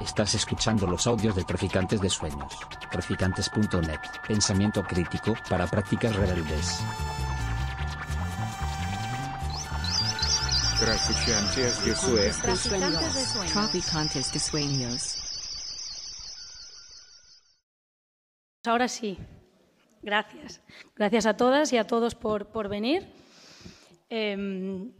Estás escuchando los audios de Traficantes de Sueños. Traficantes.net. Pensamiento crítico para prácticas rebeldes. Traficantes de Sueños. Traficantes de sueños. Sueños. Ahora sí, gracias. Gracias a todas y a todos por, por venir. Eh,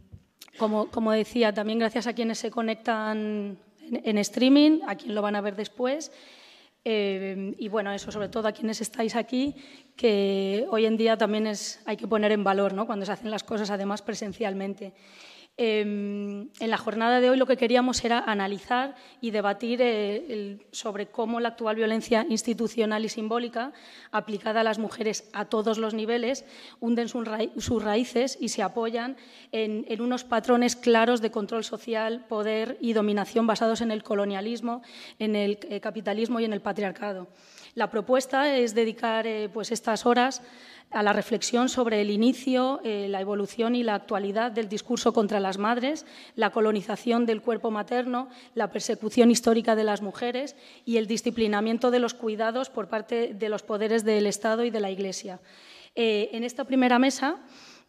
como, como, decía, también gracias a quienes se conectan en, streaming, a quien lo van a ver después. Eh, y bueno, eso sobre todo a quienes estáis aquí, que hoy en día también es, hay que poner en valor ¿no? cuando se hacen las cosas además presencialmente. Eh, en la jornada de hoy lo que queríamos era analizar y debatir eh, sobre cómo la actual violencia institucional y simbólica aplicada a las mujeres a todos los niveles hunden sus raíces y se apoyan en, en, unos patrones claros de control social, poder y dominación basados en el colonialismo, en el eh, capitalismo y en el patriarcado. La propuesta es dedicar eh, pues estas horas a la reflexión sobre el inicio, eh, la evolución y la actualidad del discurso contra las madres, la colonización del cuerpo materno, la persecución histórica de las mujeres y el disciplinamiento de los cuidados por parte de los poderes del Estado y de la Iglesia. Eh, en esta primera mesa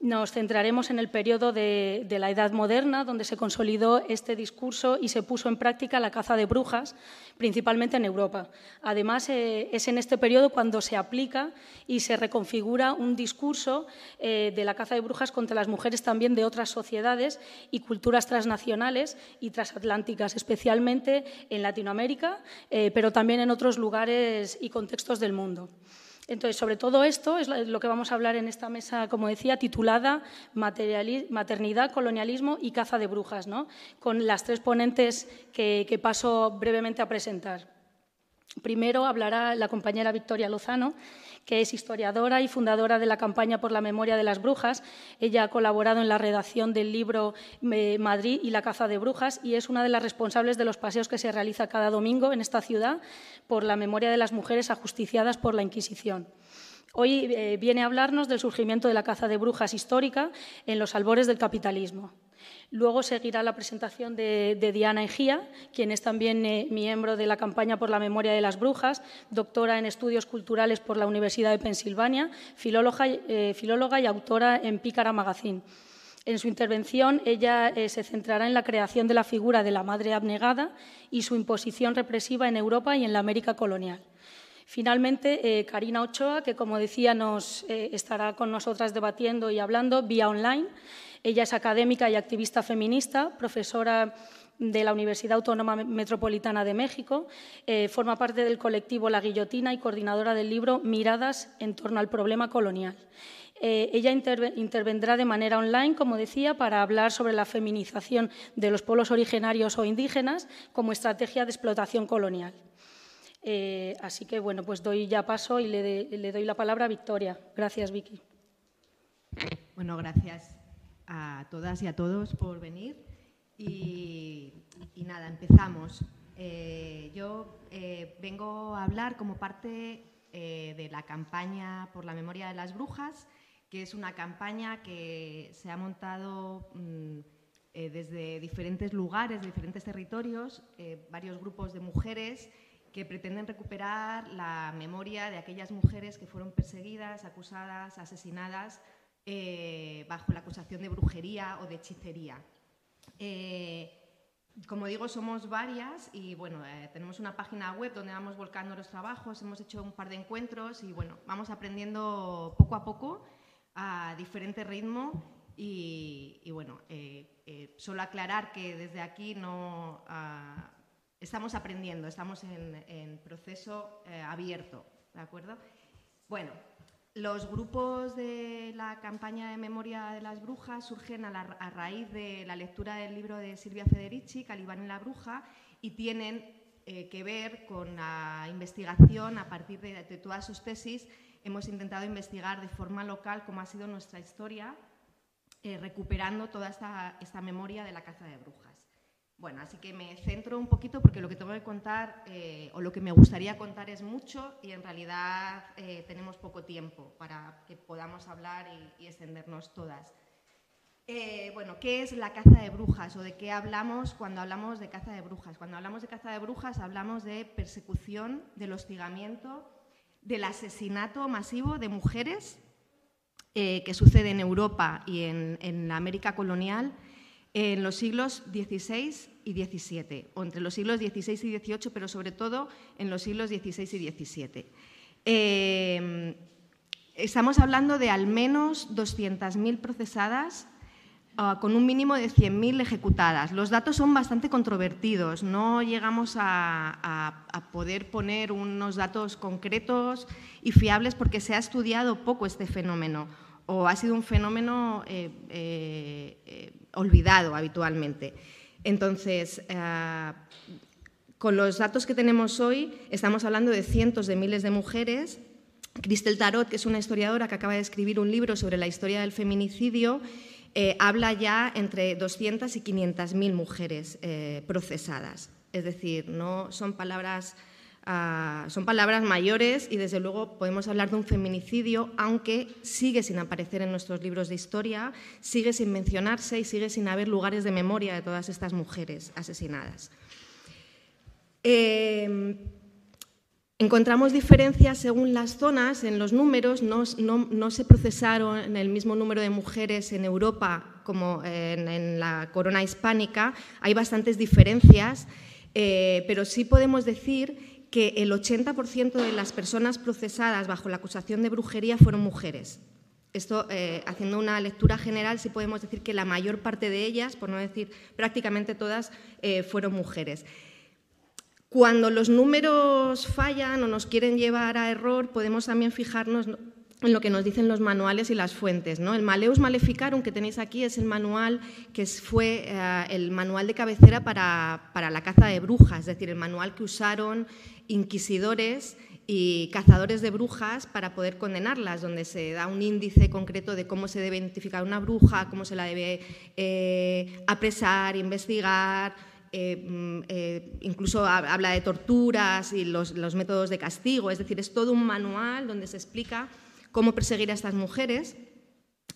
nos centraremos en el periodo de, la Edad Moderna, donde se consolidó este discurso y se puso en práctica la caza de brujas, principalmente en Europa. Además, eh, es en este periodo cuando se aplica y se reconfigura un discurso eh, de la caza de brujas contra las mujeres también de otras sociedades y culturas transnacionales y transatlánticas, especialmente en Latinoamérica, eh, pero también en otros lugares y contextos del mundo. Entonces, sobre todo esto es lo que vamos a hablar en esta mesa, como decía, titulada Maternidad, Colonialismo y Caza de Brujas, ¿no? con las tres ponentes que, que paso brevemente a presentar. Primero hablará la compañera Victoria Lozano, que es historiadora y fundadora de la campaña por la memoria de las brujas. Ella ha colaborado en la redacción del libro eh, Madrid y la caza de brujas y es una de las responsables de los paseos que se realiza cada domingo en esta ciudad por la memoria de las mujeres ajusticiadas por la Inquisición. Hoy eh, viene a hablarnos del surgimiento de la caza de brujas histórica en los albores del capitalismo. Luego seguirá la presentación de, Diana Egía, quien es también eh, miembro de la campaña por la memoria de las brujas, doctora en estudios culturales por la Universidad de Pensilvania, filóloga, eh, y autora en Pícara Magazine. En su intervención, ella eh, se centrará en la creación de la figura de la madre abnegada y su imposición represiva en Europa y en la América colonial. Finalmente, eh, Karina Ochoa, que como decía nos eh, estará con nosotras debatiendo y hablando vía online. Ella es académica y activista feminista, profesora de la Universidad Autónoma Metropolitana de México, eh, forma parte del colectivo La Guillotina y coordinadora del libro Miradas en torno al problema colonial. Eh, ella interve intervendrá de manera online, como decía, para hablar sobre la feminización de los pueblos originarios o indígenas como estrategia de explotación colonial. Eh, así que, bueno, pues doy ya paso y le doy la palabra a Victoria. Gracias, Vicky. Bueno, gracias a todas y a todos por venir. Y, nada, empezamos. Eh, yo eh, vengo a hablar como parte eh, de la campaña por la memoria de las brujas, que es una campaña que se ha montado mmm, desde diferentes lugares, de diferentes territorios, varios grupos de mujeres que pretenden recuperar la memoria de aquellas mujeres que fueron perseguidas, acusadas, asesinadas eh, bajo la acusación de brujería o de hechicería. Eh, como digo, somos varias y bueno, eh, tenemos una página web donde vamos volcando los trabajos, hemos hecho un par de encuentros y bueno, vamos aprendiendo poco a poco a diferente ritmo y, bueno, solo aclarar que desde aquí no uh, estamos aprendiendo, estamos en, en proceso abierto, ¿de acuerdo? Bueno, los grupos de la campaña de memoria de las brujas surgen a, raíz de la lectura del libro de Silvia Federici, Calibán y la bruja, y tienen eh, que ver con la investigación a partir de, de, todas sus tesis. Hemos intentado investigar de forma local cómo ha sido nuestra historia, eh, recuperando toda esta, esta memoria de la caza de brujas. Bueno, así que me centro un poquito porque lo que tengo que contar eh, o lo que me gustaría contar es mucho y en realidad eh, tenemos poco tiempo para que podamos hablar y, y extendernos todas. Eh, bueno, ¿qué es la caza de brujas o de qué hablamos cuando hablamos de caza de brujas? Cuando hablamos de caza de brujas hablamos de persecución, del hostigamiento, del asesinato masivo de mujeres eh, que sucede en Europa y en, en la América colonial en los siglos XVI y XVII, o entre los siglos XVI y XVIII, pero sobre todo en los siglos XVI y XVII. Eh, estamos hablando de al menos 200.000 procesadas ah, con un mínimo de 100.000 ejecutadas. Los datos son bastante controvertidos, no llegamos a, poder poner unos datos concretos y fiables porque se ha estudiado poco este fenómeno o ha sido un fenómeno eh, eh, olvidado habitualmente. Entonces, con los datos que tenemos hoy, estamos hablando de cientos de miles de mujeres. Cristel Tarot, que es una historiadora que acaba de escribir un libro sobre la historia del feminicidio, eh, habla ya entre 200 y 500 mil mujeres eh, procesadas. Es decir, no son palabras, son palabras mayores y desde luego podemos hablar de un feminicidio, aunque sigue sin aparecer en nuestros libros de historia, sigue sin mencionarse y sigue sin haber lugares de memoria de todas estas mujeres asesinadas. Em, encontramos diferencias según las zonas, en los números, no, se procesaron el mismo número de mujeres en Europa como en, la corona hispánica, hay bastantes diferencias, eh, pero sí podemos decir que el 80% de las personas procesadas bajo la acusación de brujería fueron mujeres. Esto, eh, haciendo una lectura general, sí podemos decir que la mayor parte de ellas, por no decir prácticamente todas, eh, fueron mujeres. Cuando los números fallan o nos quieren llevar a error, podemos también fijarnos en lo que nos dicen los manuales y las fuentes. El Maleus Maleficarum que tenéis aquí es el manual que fue eh, el manual de cabecera para, la caza de brujas, es decir, el manual que usaron inquisidores y cazadores de brujas para poder condenarlas, donde se da un índice concreto de cómo se debe identificar una bruja, cómo se la debe eh, apresar, investigar, eh, mm, incluso habla de torturas y los, métodos de castigo, es decir, es todo un manual donde se explica cómo perseguir a estas mujeres.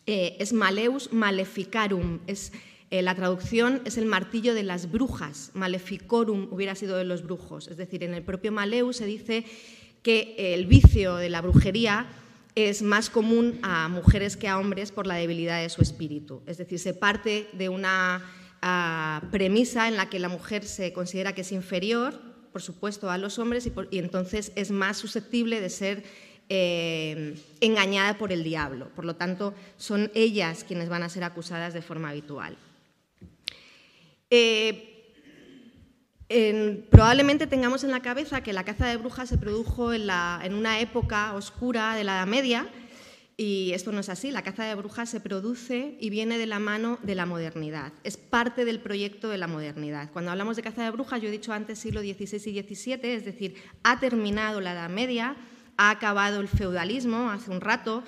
Eh, es Maleus Maleficarum, es, la traducción es el martillo de las brujas, Maleficorum hubiera sido de los brujos, es decir, en el propio Maleus se dice que el vicio de la brujería es más común a mujeres que a hombres por la debilidad de su espíritu, es decir, se parte de una premisa en la que la mujer se considera que es inferior, por supuesto, a los hombres y, entonces es más susceptible de ser eh, engañada por el diablo. Por lo tanto, son ellas quienes van a ser acusadas de forma habitual. Eh, probablemente tengamos en la cabeza que la caza de brujas se produjo en, en una época oscura de la Edad Media, y esto no es así, la caza de brujas se produce y viene de la mano de la modernidad, es parte del proyecto de la modernidad. Cuando hablamos de caza de brujas, yo he dicho antes siglo XVI y XVII, es decir, ha terminado la Edad Media, ha acabado el feudalismo hace un rato,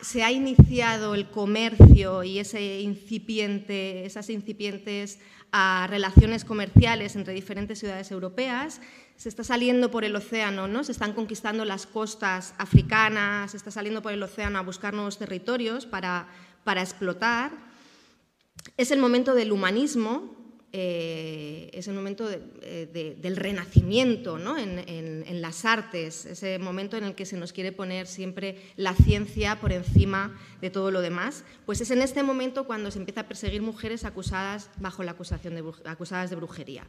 se ha iniciado el comercio y ese incipiente, esas incipientes relaciones comerciales entre diferentes ciudades europeas, se está saliendo por el océano, ¿no? se están conquistando las costas africanas, se está saliendo por el océano a buscar nuevos territorios para, para explotar. Es el momento del humanismo, eh, es el momento eh, del renacimiento ¿no? en, en, las artes, ese momento en el que se nos quiere poner siempre la ciencia por encima de todo lo demás, pues es en este momento cuando se empieza a perseguir mujeres acusadas bajo la acusación de, acusadas de brujería.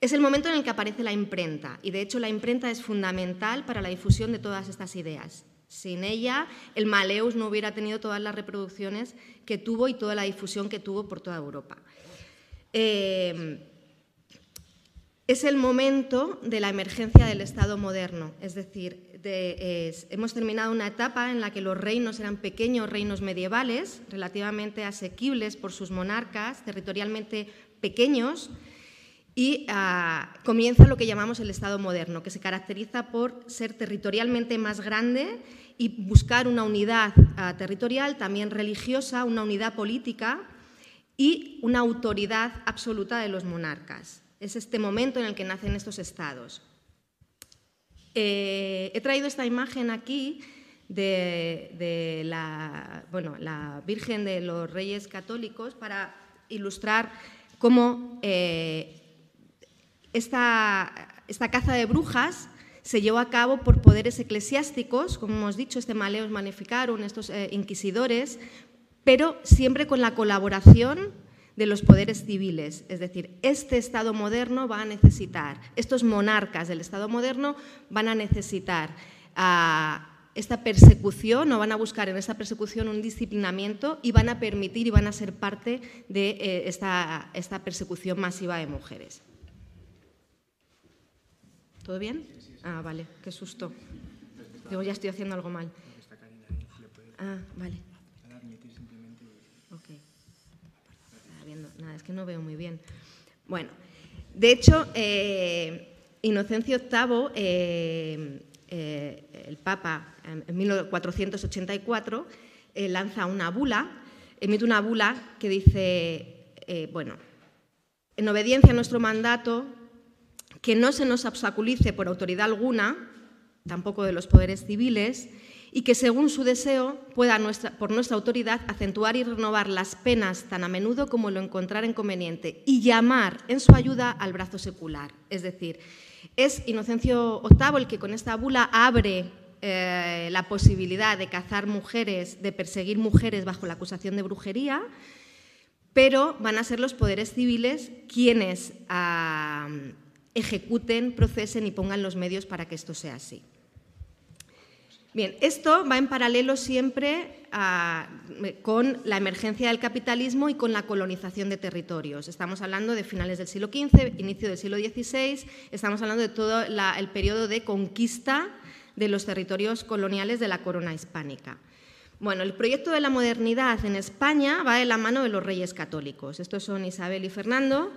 Es el momento en el que aparece la imprenta y de hecho la imprenta es fundamental para la difusión de todas estas ideas. Sin ella, el Maleus no hubiera tenido todas las reproducciones que tuvo y toda la difusión que tuvo por toda Europa. Eh, es el momento de la emergencia del Estado moderno, es decir, hemos terminado una etapa en la que los reinos eran pequeños reinos medievales, relativamente asequibles por sus monarcas, territorialmente pequeños, y ah, comienza lo que llamamos el Estado moderno, que se caracteriza por ser territorialmente más grande y buscar una unidad ah, territorial, también religiosa, una unidad política, y una autoridad absoluta de los monarcas. Es este momento en el que nacen estos estados. Eh, he traído esta imagen aquí de, la, bueno, la Virgen de los Reyes Católicos para ilustrar cómo eh, esta, esta caza de brujas se llevó a cabo por poderes eclesiásticos, como hemos dicho, este Maleus Magnificarum, estos eh, inquisidores, pero siempre con la colaboración de los poderes civiles. Es decir, este Estado moderno va a necesitar, estos monarcas del Estado moderno van a necesitar a esta persecución o van a buscar en esta persecución un disciplinamiento y van a permitir y van a ser parte de eh, esta, esta persecución masiva de mujeres. ¿Todo bien? Ah, vale, qué susto. Digo, ya estoy haciendo algo mal. Ah, vale. Nada, es que no veo muy bien. Bueno, de hecho, eh, Inocencio VIII, eh, eh, el Papa, en 1484, lanza una bula, emite una bula que dice, bueno, en obediencia a nuestro mandato, que no se nos obstaculice por autoridad alguna, tampoco de los poderes civiles, y que según su deseo pueda por nuestra autoridad acentuar y renovar las penas tan a menudo como lo encontrara conveniente y llamar en su ayuda al brazo secular. Es decir, es Inocencio VIII el que con esta bula abre eh, la posibilidad de cazar mujeres, de perseguir mujeres bajo la acusación de brujería, pero van a ser los poderes civiles quienes ah, ejecuten, procesen y pongan los medios para que esto sea así. Bien, esto va en paralelo siempre ah, con la emergencia del capitalismo y con la colonización de territorios. Estamos hablando de finales del siglo XV, inicio del siglo XVI, estamos hablando de todo el periodo de conquista de los territorios coloniales de la corona hispánica. Bueno, el proyecto de la modernidad en España va de la mano de los reyes católicos. Estos son Isabel y Fernando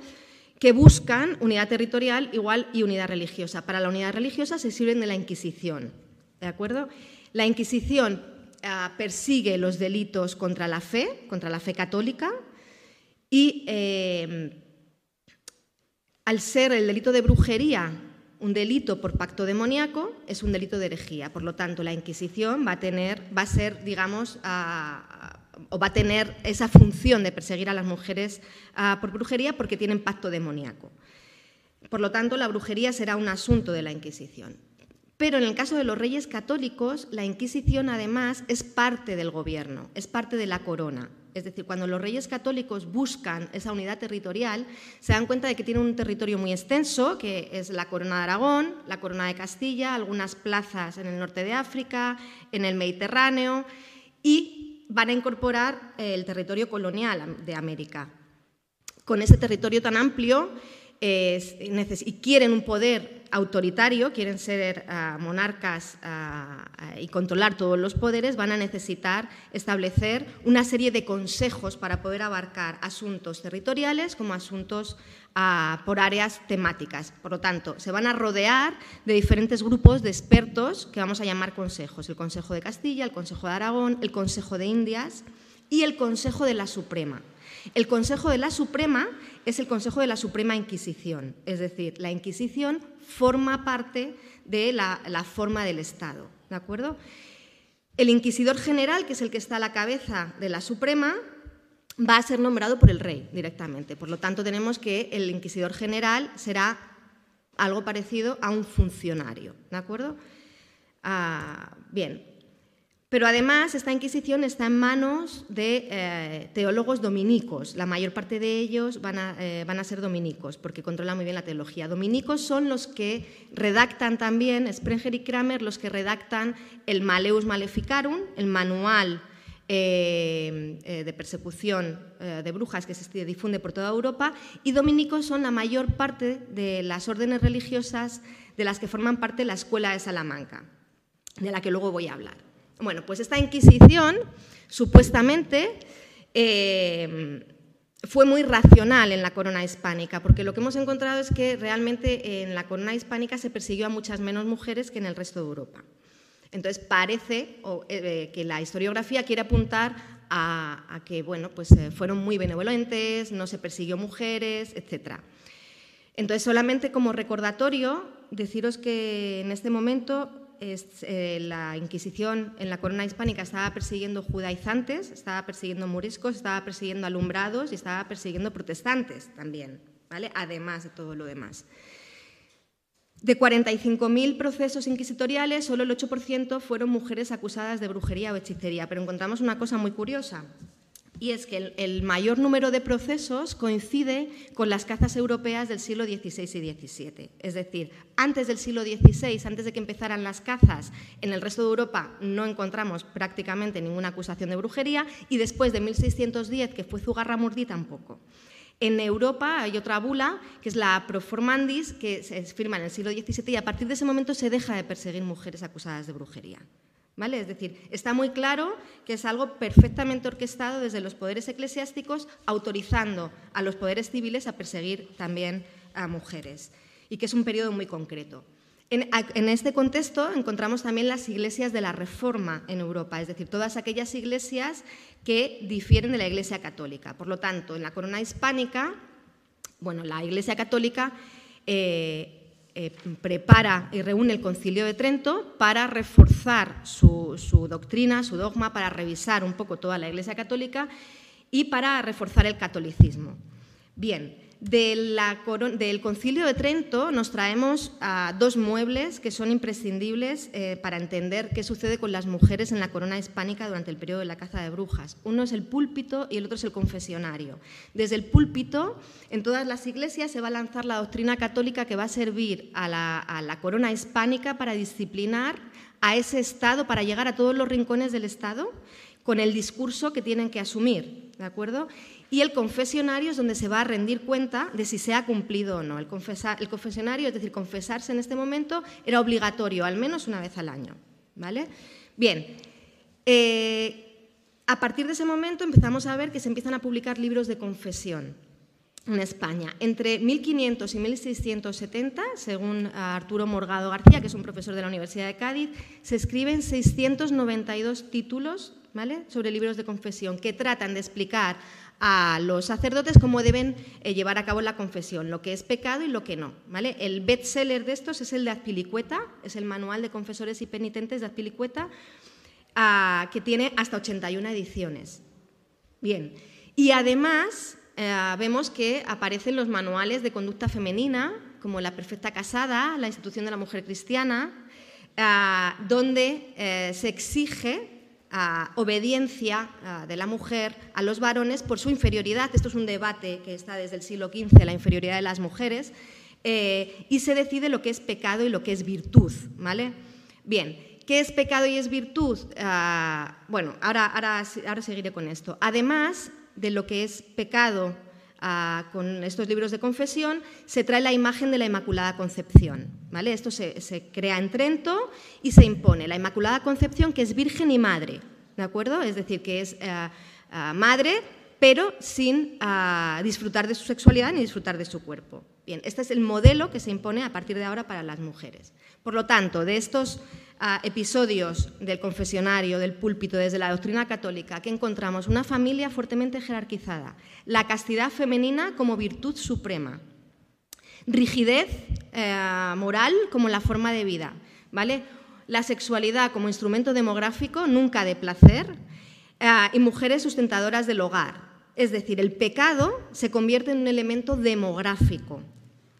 que buscan unidad territorial igual y unidad religiosa. Para la unidad religiosa se sirven de la Inquisición. ¿De acuerdo? La Inquisición ah, persigue los delitos contra la fe, contra la fe católica, y em, al ser el delito de brujería un delito por pacto demoníaco, es un delito de herejía. Por lo tanto, la Inquisición va a, tener, va a ser, digamos, o va a tener esa función de perseguir a las mujeres ah, por brujería porque tienen pacto demoníaco. Por lo tanto, la brujería será un asunto de la Inquisición. Pero en el caso de los reyes católicos, la Inquisición además es parte del gobierno, es parte de la corona. Es decir, cuando los reyes católicos buscan esa unidad territorial, se dan cuenta de que tienen un territorio muy extenso, que es la corona de Aragón, la corona de Castilla, algunas plazas en el norte de África, en el Mediterráneo, y van a incorporar el territorio colonial de América. Con ese territorio tan amplio y quieren un poder autoritario, quieren ser ah, monarcas ah, ah, y controlar todos los poderes, van a necesitar establecer una serie de consejos para poder abarcar asuntos territoriales como asuntos por áreas temáticas. Por lo tanto, se van a rodear de diferentes grupos de expertos que vamos a llamar consejos. El Consejo de Castilla, el Consejo de Aragón, el Consejo de Indias y el Consejo de la Suprema. El Consejo de la Suprema es el Consejo de la Suprema Inquisición, es decir, la Inquisición forma parte de la, forma del Estado. ¿De acuerdo? El Inquisidor General, que es el que está a la cabeza de la Suprema, va a ser nombrado por el rey directamente. Por lo tanto, tenemos que el inquisidor general será algo parecido a un funcionario. ¿De acuerdo? Ah, bien. Pero además esta Inquisición está en manos de eh, teólogos dominicos. La mayor parte de ellos van a, eh, van a, ser dominicos porque controlan muy bien la teología. Dominicos son los que redactan también, Sprenger y Kramer, los que redactan el Maleus Maleficarum, el manual eh, de persecución de brujas que se difunde por toda Europa y dominicos son la mayor parte de las órdenes religiosas de las que forman parte la Escuela de Salamanca, de la que luego voy a hablar. Bueno, pues esta Inquisición supuestamente fue muy racional en la corona hispánica, porque lo que hemos encontrado es que realmente en la corona hispánica se persiguió a muchas menos mujeres que en el resto de Europa. Entonces parece eh, que la historiografía quiere apuntar a, que bueno, pues, eh, fueron muy benevolentes, no se persiguió mujeres, etc. Entonces solamente como recordatorio deciros que en este momento eh, la Inquisición en la corona hispánica estaba persiguiendo judaizantes, estaba persiguiendo moriscos, estaba persiguiendo alumbrados y estaba persiguiendo protestantes también, ¿vale? además de todo lo demás. De 45.000 procesos inquisitoriales, solo el 8% fueron mujeres acusadas de brujería o hechicería. Pero encontramos una cosa muy curiosa, y es que el, mayor número de procesos coincide con las cazas europeas del siglo XVI y XVII. Es decir, antes del siglo XVI, antes de que empezaran las cazas, en el resto de Europa no encontramos prácticamente ninguna acusación de brujería y después de 1610, que fue Zugarramurdi, tampoco. En Europa hay otra bula, que es la Proformandis, que se firma en el siglo XVII y a partir de ese momento se deja de perseguir mujeres acusadas de brujería. Es decir, está muy claro que es algo perfectamente orquestado desde los poderes eclesiásticos, autorizando a los poderes civiles a perseguir también a mujeres, y que es un periodo muy concreto. En, este contexto encontramos también las iglesias de la Reforma en Europa, es decir, todas aquellas iglesias que difieren de la Iglesia católica. Por lo tanto, en la corona hispánica, bueno, la Iglesia católica eh, eh, prepara y reúne el Concilio de Trento para reforzar su, su doctrina, su dogma, para revisar un poco toda la Iglesia católica y para reforzar el catolicismo. Bien, del concilio de Trento nos traemos dos muebles que son imprescindibles eh, para entender qué sucede con las mujeres en la corona hispánica durante el periodo de la caza de brujas. Uno es el púlpito y el otro es el confesionario. Desde el púlpito, en todas las iglesias se va a lanzar la doctrina católica que va a servir a la, a la corona hispánica para disciplinar a ese Estado, para llegar a todos los rincones del Estado con el discurso que tienen que asumir, ¿de acuerdo? y el confesionario es donde se va a rendir cuenta de si se ha cumplido o no. El, confesionario, es decir, confesarse en este momento, era obligatorio, al menos una vez al año. ¿vale? Bien, eh, a partir de ese momento empezamos a ver que se empiezan a publicar libros de confesión en España. Entre 1500 y 1670, según Arturo Morgado García, que es un profesor de la Universidad de Cádiz, se escriben 692 títulos ¿vale? sobre libros de confesión que tratan de explicar a los sacerdotes cómo deben eh, llevar a cabo la confesión, lo que es pecado y lo que no. ¿vale? El bestseller de estos es el de Azpilicueta, es el manual de confesores y penitentes de Azpilicueta, ah, que tiene hasta 81 ediciones. Bien, y además eh, vemos que aparecen los manuales de conducta femenina, como La Perfecta Casada, la institución de la mujer cristiana, ah, donde eh, se exige obediencia de la mujer a los varones por su inferioridad. Esto es un debate que está desde el siglo XV, la inferioridad de las mujeres, eh, y se decide lo que es pecado y lo que es virtud. ¿vale? Bien, ¿qué es pecado y es virtud? Ah, bueno, ahora, ahora, ahora seguiré con esto. Además de lo que es pecado con estos libros de confesión, se trae la imagen de la Inmaculada Concepción. ¿vale? Esto se, crea en Trento y se impone la Inmaculada Concepción, que es virgen y madre, ¿de acuerdo? Es decir, que es eh, eh, madre, pero sin ah, disfrutar de su sexualidad ni disfrutar de su cuerpo. Bien, este es el modelo que se impone a partir de ahora para las mujeres. Por lo tanto, de estos episodios del confesionario, del púlpito, desde la doctrina católica, que encontramos una familia fuertemente jerarquizada, la castidad femenina como virtud suprema, rigidez eh, moral como la forma de vida, ¿vale? la sexualidad como instrumento demográfico, nunca de placer, eh, y mujeres sustentadoras del hogar. Es decir, el pecado se convierte en un elemento demográfico,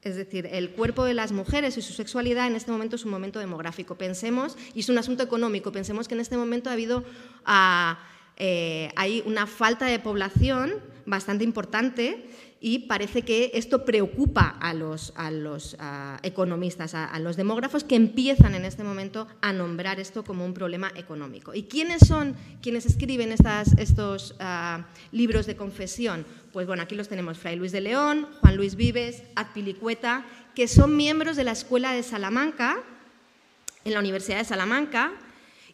es decir, el cuerpo de las mujeres y su sexualidad en este momento es un momento demográfico. Pensemos, y es un asunto económico, pensemos que en este momento ha habido ah, eh, hay una falta de población bastante importante y parece que esto preocupa a los, economistas, a, los demógrafos que empiezan en este momento a nombrar esto como un problema económico. ¿Y quiénes son quienes escriben estos ah, libros de confesión? Pues bueno, aquí los tenemos, Fray Luis de León, Juan Luis Vives, Azpilicueta, que son miembros de la Escuela de Salamanca, en la Universidad de Salamanca,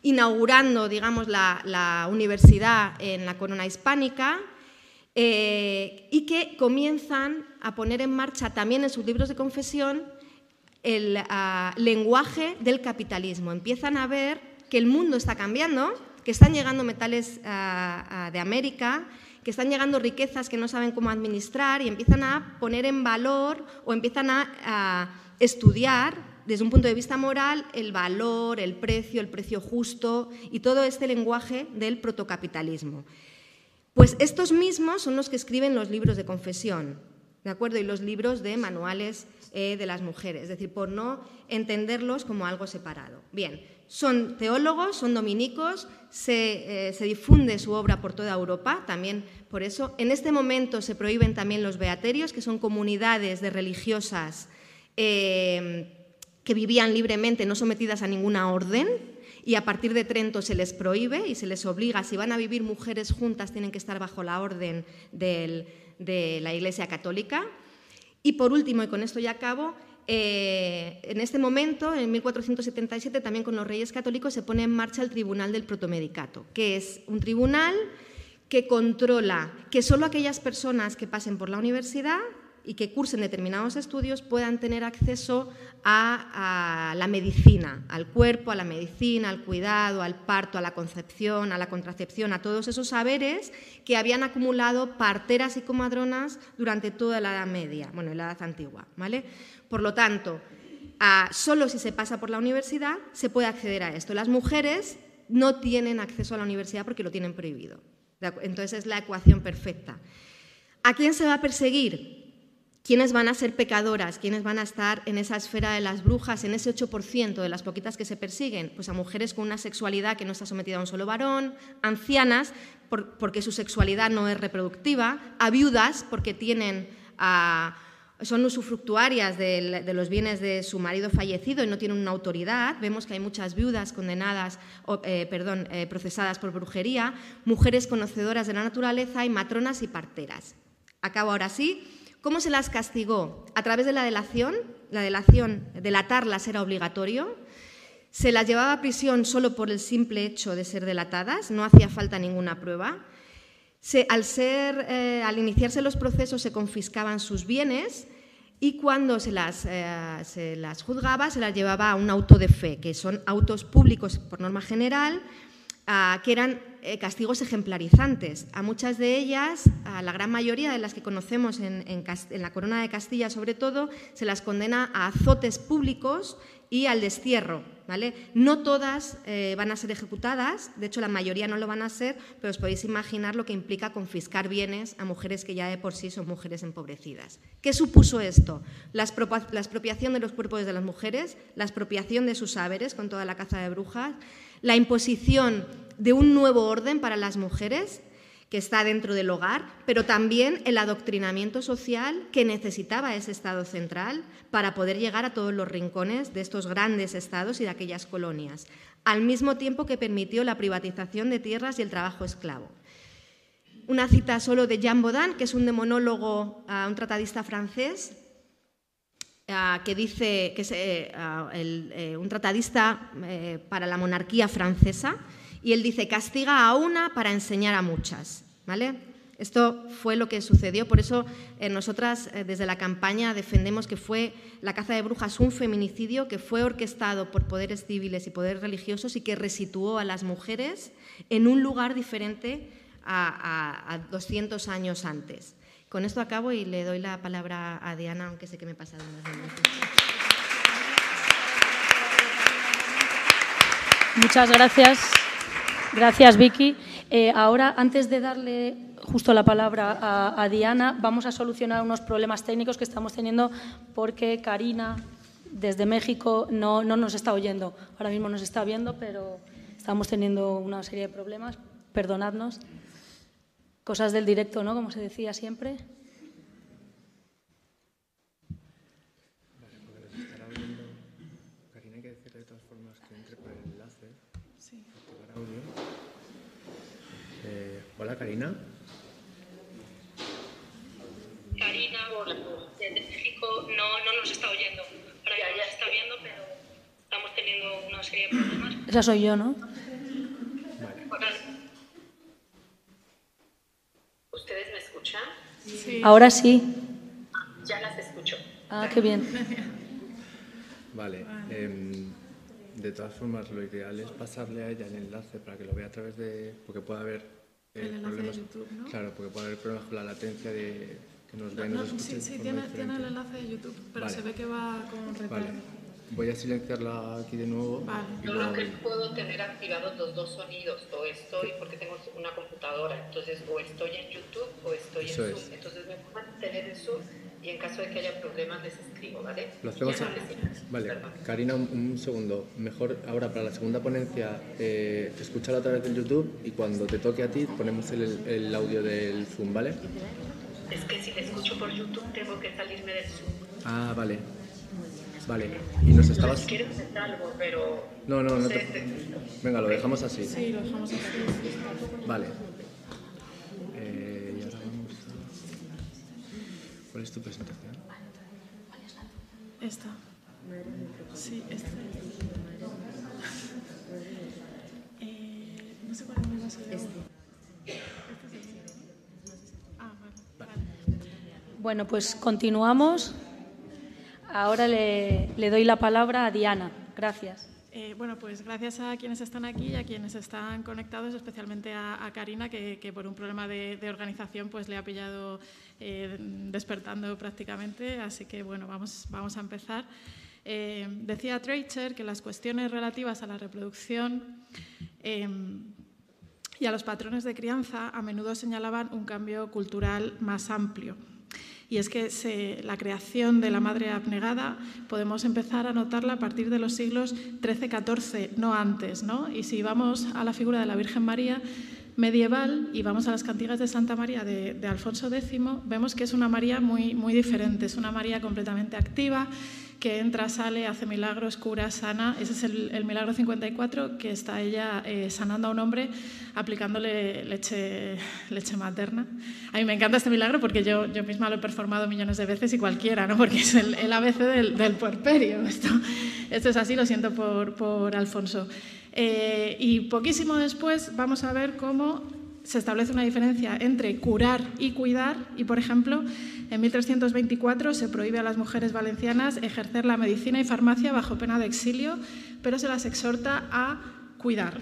inaugurando, digamos, la universidad en la corona hispánica, eh, y que comienzan a poner en marcha también en sus libros de confesión el ah, lenguaje del capitalismo. Empiezan a ver que el mundo está cambiando, que están llegando metales ah, ah, de América, que están llegando riquezas que no saben cómo administrar y empiezan a poner en valor o empiezan a, estudiar desde un punto de vista moral, el valor, el precio, el precio justo y todo este lenguaje del protocapitalismo. Pues estos mismos son los que escriben los libros de confesión, ¿de acuerdo? Y los libros de manuales eh, de las mujeres, es decir, por no entenderlos como algo separado. Bien, son teólogos, son dominicos, se, eh, difunde su obra por toda Europa, también por eso. En este momento se prohíben también los beaterios, que son comunidades de religiosas eh, que vivían libremente, no sometidas a ninguna orden, y a partir de Trento se les prohíbe y se les obliga, si van a vivir mujeres juntas, tienen que estar bajo la orden de la Iglesia Católica. Y por último, y con esto ya acabo, eh, en este momento, en 1477, también con los reyes católicos, se pone en marcha el Tribunal del Protomedicato, que es un tribunal que controla que solo aquellas personas que pasen por la universidad y que cursen determinados estudios puedan tener acceso a, la medicina, al cuerpo, a la medicina, al cuidado, al parto, a la concepción, a la contracepción, a todos esos saberes que habían acumulado parteras y comadronas durante toda la Edad Media, bueno, la Edad Antigua, ¿vale? Por lo tanto, solo si se pasa por la universidad se puede acceder a esto. Las mujeres no tienen acceso a la universidad porque lo tienen prohibido. Entonces es la ecuación perfecta. ¿A quién se va a perseguir? ¿Quiénes van a ser pecadoras? ¿Quiénes van a estar en esa esfera de las brujas, en ese 8% de las poquitas que se persiguen? Pues a mujeres con una sexualidad que no está sometida a un solo varón, ancianas porque su sexualidad no es reproductiva, a viudas porque tienen son usufructuarias de, los bienes de su marido fallecido y no tienen una autoridad. Vemos que hay muchas viudas condenadas, eh, perdón, eh, procesadas por brujería, mujeres conocedoras de la naturaleza y matronas y parteras. Acabo ahora sí. ¿Cómo se las castigó? A través de la delación. La delación, delatarlas era obligatorio. Se las llevaba a prisión solo por el simple hecho de ser delatadas, no hacía falta ninguna prueba. eh, al iniciarse los procesos se confiscaban sus bienes y cuando se las, eh, se las juzgaba se las llevaba a un auto de fe, que son autos públicos por norma general, que eran castigos ejemplarizantes. A muchas de ellas, a la gran mayoría de las que conocemos en, la Corona de Castilla sobre todo, se las condena a azotes públicos y al destierro. ¿vale? No todas eh, van a ser ejecutadas, de hecho la mayoría no lo van a ser, pero os podéis imaginar lo que implica confiscar bienes a mujeres que ya de por sí son mujeres empobrecidas. ¿Qué supuso esto? La, expropiación de los cuerpos de las mujeres, la expropiación de sus saberes con toda la caza de brujas, la imposición de un nuevo orden para las mujeres que está dentro del hogar, pero también el adoctrinamiento social que necesitaba ese Estado central para poder llegar a todos los rincones de estos grandes estados y de aquellas colonias, al mismo tiempo que permitió la privatización de tierras y el trabajo esclavo. Una cita solo de Jean Baudin, que es un demonólogo, un tratadista francés, que dice que es eh, eh, un tratadista eh, para la monarquía francesa, y él dice, castiga a una para enseñar a muchas. ¿vale? Esto fue lo que sucedió, por eso nosotras desde la campaña defendemos que fue la caza de brujas un feminicidio que fue orquestado por poderes civiles y poderes religiosos y que resituó a las mujeres en un lugar diferente a, a 200 años antes. Con esto acabo y le doy la palabra a Diana, aunque sé que me he pasado. Muchas gracias. Gracias, Vicky. Eh, ahora, antes de darle justo la palabra a, Diana, vamos a solucionar unos problemas técnicos que estamos teniendo porque Karina, desde México, no, no nos está oyendo. Ahora mismo nos está viendo, pero estamos teniendo una serie de problemas. Perdonadnos. Cosas del directo, ¿no? Como se decía siempre. Vale, porque nos estará viendo. Karina, hay que decirle de todas formas que entre por el enlace. Sí. Activar audio. Eh, hola, Karina. Karina, desde México, no, no nos está oyendo. Ahora ya, ya está viendo, pero estamos teniendo una serie de problemas. Esa soy yo, ¿no? Vale. ¿Ustedes me escuchan? Sí. Ahora sí. Ya las escucho. Ah, qué bien. Vale. Eh, de todas formas, lo ideal es pasarle a ella el enlace para que lo vea a través de... porque puede haber... El enlace problemas, de YouTube, ¿no? Claro, porque puede haber problemas con la latencia de que nos vean no, no, Sí, sí tiene, tiene, el enlace de YouTube, pero vale. se ve que va con retardo. Vale. Voy a silenciarla aquí de nuevo. Vale. Yo lo que puedo tener activados los dos sonidos, o estoy, porque tengo una computadora, entonces o estoy en YouTube o estoy Eso en es. Zoom. Entonces me puedo mantener en Zoom y en caso de que haya problemas les escribo, ¿vale? Lo hacemos Ya a- no les. Vale, Perdón. Karina, un, un segundo. Mejor ahora para la segunda ponencia, eh, escúchala a través del YouTube y cuando te toque a ti ponemos el, el audio del Zoom, ¿vale? Es que si le escucho por YouTube tengo que salirme del Zoom. Ah, vale. Vale. Y nos estabas... Te salgo, pero... No, no, no te... te- Venga, lo dejamos así. Sí, lo dejamos así. Vale. Eh, y ahora vamos a... ¿Cuál es tu presentación? Esta. Sí, esta. Eh, no sé cuál es más allá. Ah, vale. vale. Bueno, pues continuamos. Ahora le, le doy la palabra a Diana. Gracias. Pues gracias a quienes están aquí y a quienes están conectados, especialmente a, Karina, que, por un problema de, organización pues le ha pillado eh, despertando prácticamente. Así que bueno, vamos, vamos a empezar. Eh, decía Tracher que las cuestiones relativas a la reproducción eh, y a los patrones de crianza a menudo señalaban un cambio cultural más amplio. Y es que se- la creación de la madre abnegada podemos empezar a notarla a partir de los siglos XIII-XIV, no antes. ¿no? Y si vamos a la figura de la Virgen María medieval y vamos a las cantigas de Santa María de, de Alfonso X, vemos que es una María muy, muy diferente, es una María completamente activa, que entra, sale, hace milagros, cura, sana. Ese es el, el milagro 54, que está ella eh, sanando a un hombre aplicándole leche, leche materna. A mí me encanta este milagro porque yo, yo misma lo he performado millones de veces y cualquiera, ¿no? porque es el, el ABC del, del puerperio. Esto, esto es así, lo siento por, por Alfonso. Eh, y poquísimo después vamos a ver cómo se establece una diferencia entre curar y cuidar y, por ejemplo, en 1324 se prohíbe a las mujeres valencianas ejercer la medicina y farmacia bajo pena de exilio, pero se las exhorta a cuidar,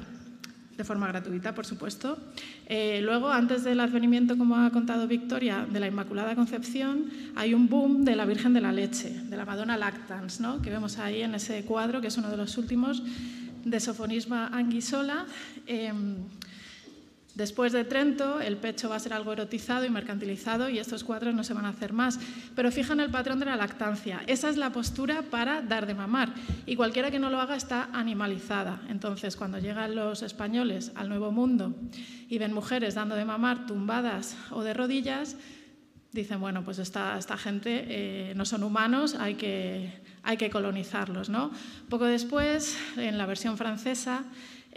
de forma gratuita, por supuesto. Eh, luego, antes del advenimiento, como ha contado Victoria, de la Inmaculada Concepción, hay un boom de la Virgen de la Leche, de la Madonna Lactans, ¿no? que vemos ahí en ese cuadro, que es uno de los últimos, de Sofonisma Anguisola. Eh, Después de Trento, el pecho va a ser algo erotizado y mercantilizado y estos cuadros no se van a hacer más. Pero fijan el patrón de la lactancia. Esa es la postura para dar de mamar y cualquiera que no lo haga está animalizada. Entonces, cuando llegan los españoles al Nuevo Mundo y ven mujeres dando de mamar tumbadas o de rodillas, dicen, bueno, pues esta, gente eh, no son humanos, hay que, hay que colonizarlos. ¿no? Poco después, en la versión francesa,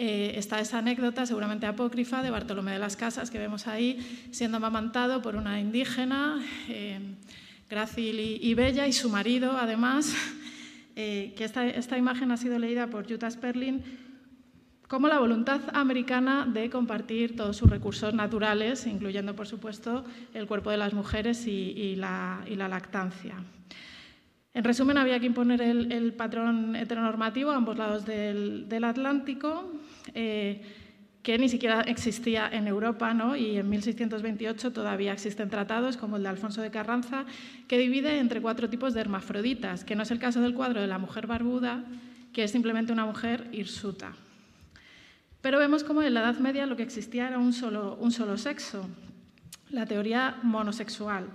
eh, está esa anécdota, seguramente apócrifa, de Bartolomé de las Casas, que vemos ahí, siendo amamantado por una indígena, eh, grácil y, bella, y su marido, además, eh, que esta, esta, imagen ha sido leída por Jutta Sperling como la voluntad americana de compartir todos sus recursos naturales, incluyendo, por supuesto, el cuerpo de las mujeres y, la, lactancia. En resumen, había que imponer el, patrón heteronormativo a ambos lados del Atlántico, eh, que ni siquiera existía en Europa, ¿no? y en 1628 todavía existen tratados, como el de Alfonso de Carranza, que divide entre cuatro tipos de hermafroditas, que no es el caso del cuadro de la mujer barbuda, que es simplemente una mujer hirsuta. Pero vemos como en la Edad Media lo que existía era un solo, un solo sexo, la teoría monosexual,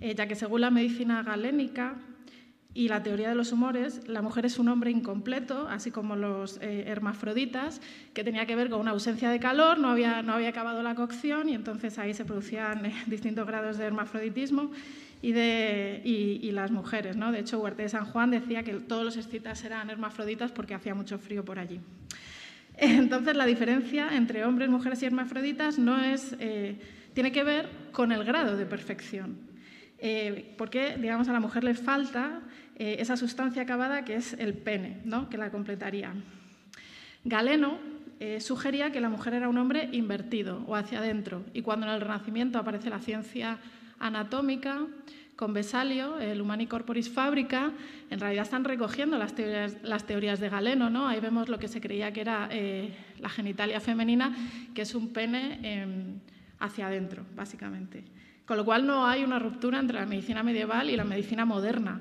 eh, ya que según la medicina galénica, y la teoría de los humores, la mujer es un hombre incompleto, así como los eh, hermafroditas, que tenía que ver con una ausencia de calor, no había, no había acabado la cocción y entonces ahí se producían eh, distintos grados de hermafroditismo y, de, y, y las mujeres. ¿no? De hecho, Huerte de San Juan decía que todos los escitas eran hermafroditas porque hacía mucho frío por allí. Entonces, la diferencia entre hombres, mujeres y hermafroditas no es, eh, tiene que ver con el grado de perfección. Eh, porque, digamos, a la mujer le falta eh, esa sustancia acabada que es el pene, ¿no? que la completaría. Galeno eh, sugería que la mujer era un hombre invertido o hacia adentro, y cuando en el Renacimiento aparece la ciencia anatómica, con Besalio, el Humani Corporis Fabrica, en realidad están recogiendo las teorías, las teorías de Galeno. ¿no? Ahí vemos lo que se creía que era eh, la genitalia femenina, que es un pene eh, hacia adentro, básicamente. Con lo cual no hay una ruptura entre la medicina medieval y la medicina moderna.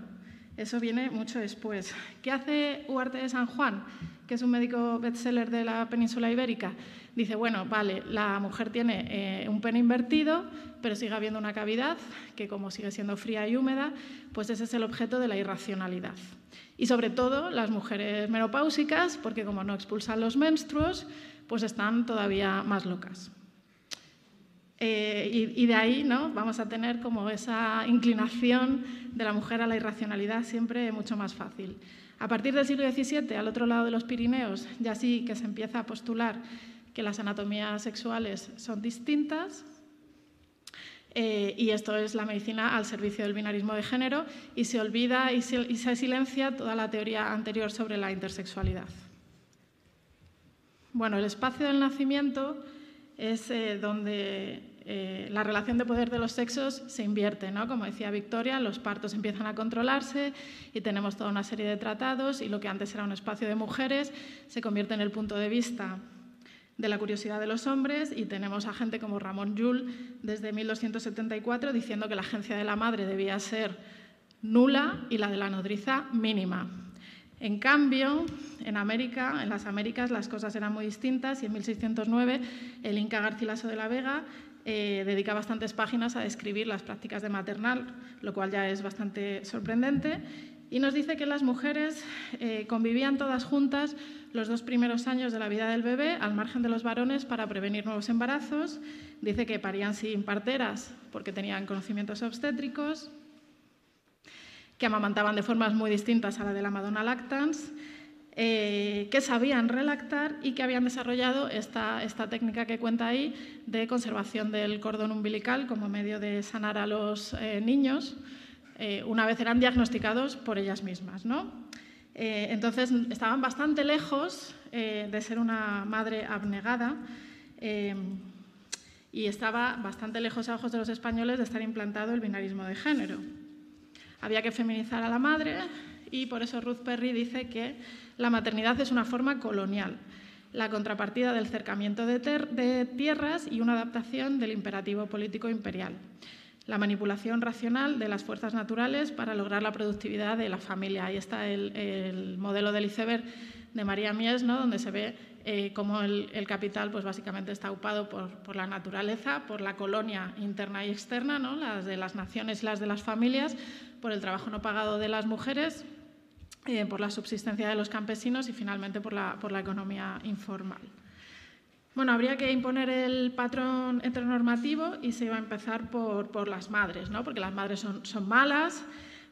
Eso viene mucho después. ¿Qué hace Huarte de San Juan, que es un médico bestseller de la península ibérica? Dice, bueno, vale, la mujer tiene eh, un pene invertido, pero sigue habiendo una cavidad que como sigue siendo fría y húmeda, pues ese es el objeto de la irracionalidad. Y sobre todo las mujeres menopáusicas, porque como no expulsan los menstruos, pues están todavía más locas. Eh, y, de ahí ¿no? vamos a tener como esa inclinación de la mujer a la irracionalidad siempre mucho más fácil. A partir del siglo XVII, al otro lado de los Pirineos, ya sí que se empieza a postular que las anatomías sexuales son distintas, eh, y esto es la medicina al servicio del binarismo de género, y se olvida y se silencia toda la teoría anterior sobre la intersexualidad. Bueno, el espacio del nacimiento es eh, donde eh, la relación de poder de los sexos se invierte, ¿no? Como decía Victoria, los partos empiezan a controlarse y tenemos toda una serie de tratados y lo que antes era un espacio de mujeres se convierte en el punto de vista de la curiosidad de los hombres y tenemos a gente como Ramón Llull desde 1274 diciendo que la agencia de la madre debía ser nula y la de la nodriza mínima. En cambio, en América, en las Américas, las cosas eran muy distintas y en 1609 el Inca Garcilaso de la Vega eh, dedica bastantes páginas a describir las prácticas de maternal, lo cual ya es bastante sorprendente, y nos dice que las mujeres eh, convivían todas juntas los dos primeros años de la vida del bebé al margen de los varones para prevenir nuevos embarazos. Dice que parían sin parteras porque tenían conocimientos obstétricos, que amamantaban de formas muy distintas a la de la Madonna Lactans, eh, que sabían relactar y que habían desarrollado esta, técnica que cuenta ahí de conservación del cordón umbilical como medio de sanar a los eh, niños, eh, una vez eran diagnosticados por ellas mismas. ¿no? entonces estaban bastante lejos de ser una madre abnegada y estaba bastante lejos a ojos de los españoles de estar implantado el binarismo de género. Había que feminizar a la madre y por eso Ruth Perry dice que la maternidad es una forma colonial, la contrapartida del cercamiento de, tierras y una adaptación del imperativo político imperial la manipulación racional de las fuerzas naturales para lograr la productividad de la familia. Ahí está el, modelo del iceberg de María Mies, ¿no? donde se ve eh, cómo el, capital pues, básicamente está ocupado por, la naturaleza, por la colonia interna y externa, ¿no? las de las naciones y las de las familias, por el trabajo no pagado de las mujeres, eh, por la subsistencia de los campesinos y finalmente por la, por la economía informal. Bueno, habría que imponer el patrón heteronormativo y se iba a empezar por, por las madres, ¿no? porque las madres son, son malas,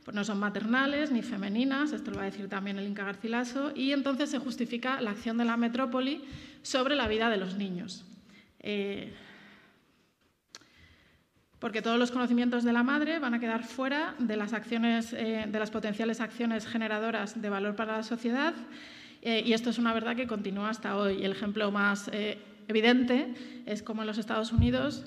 pues no son maternales ni femeninas, esto lo va a decir también el Inca Garcilaso, y entonces se justifica la acción de la metrópoli sobre la vida de los niños. Eh, porque todos los conocimientos de la madre van a quedar fuera de las, acciones, eh, de las potenciales acciones generadoras de valor para la sociedad, eh, y esto es una verdad que continúa hasta hoy. El ejemplo más evidente es como en los Estados Unidos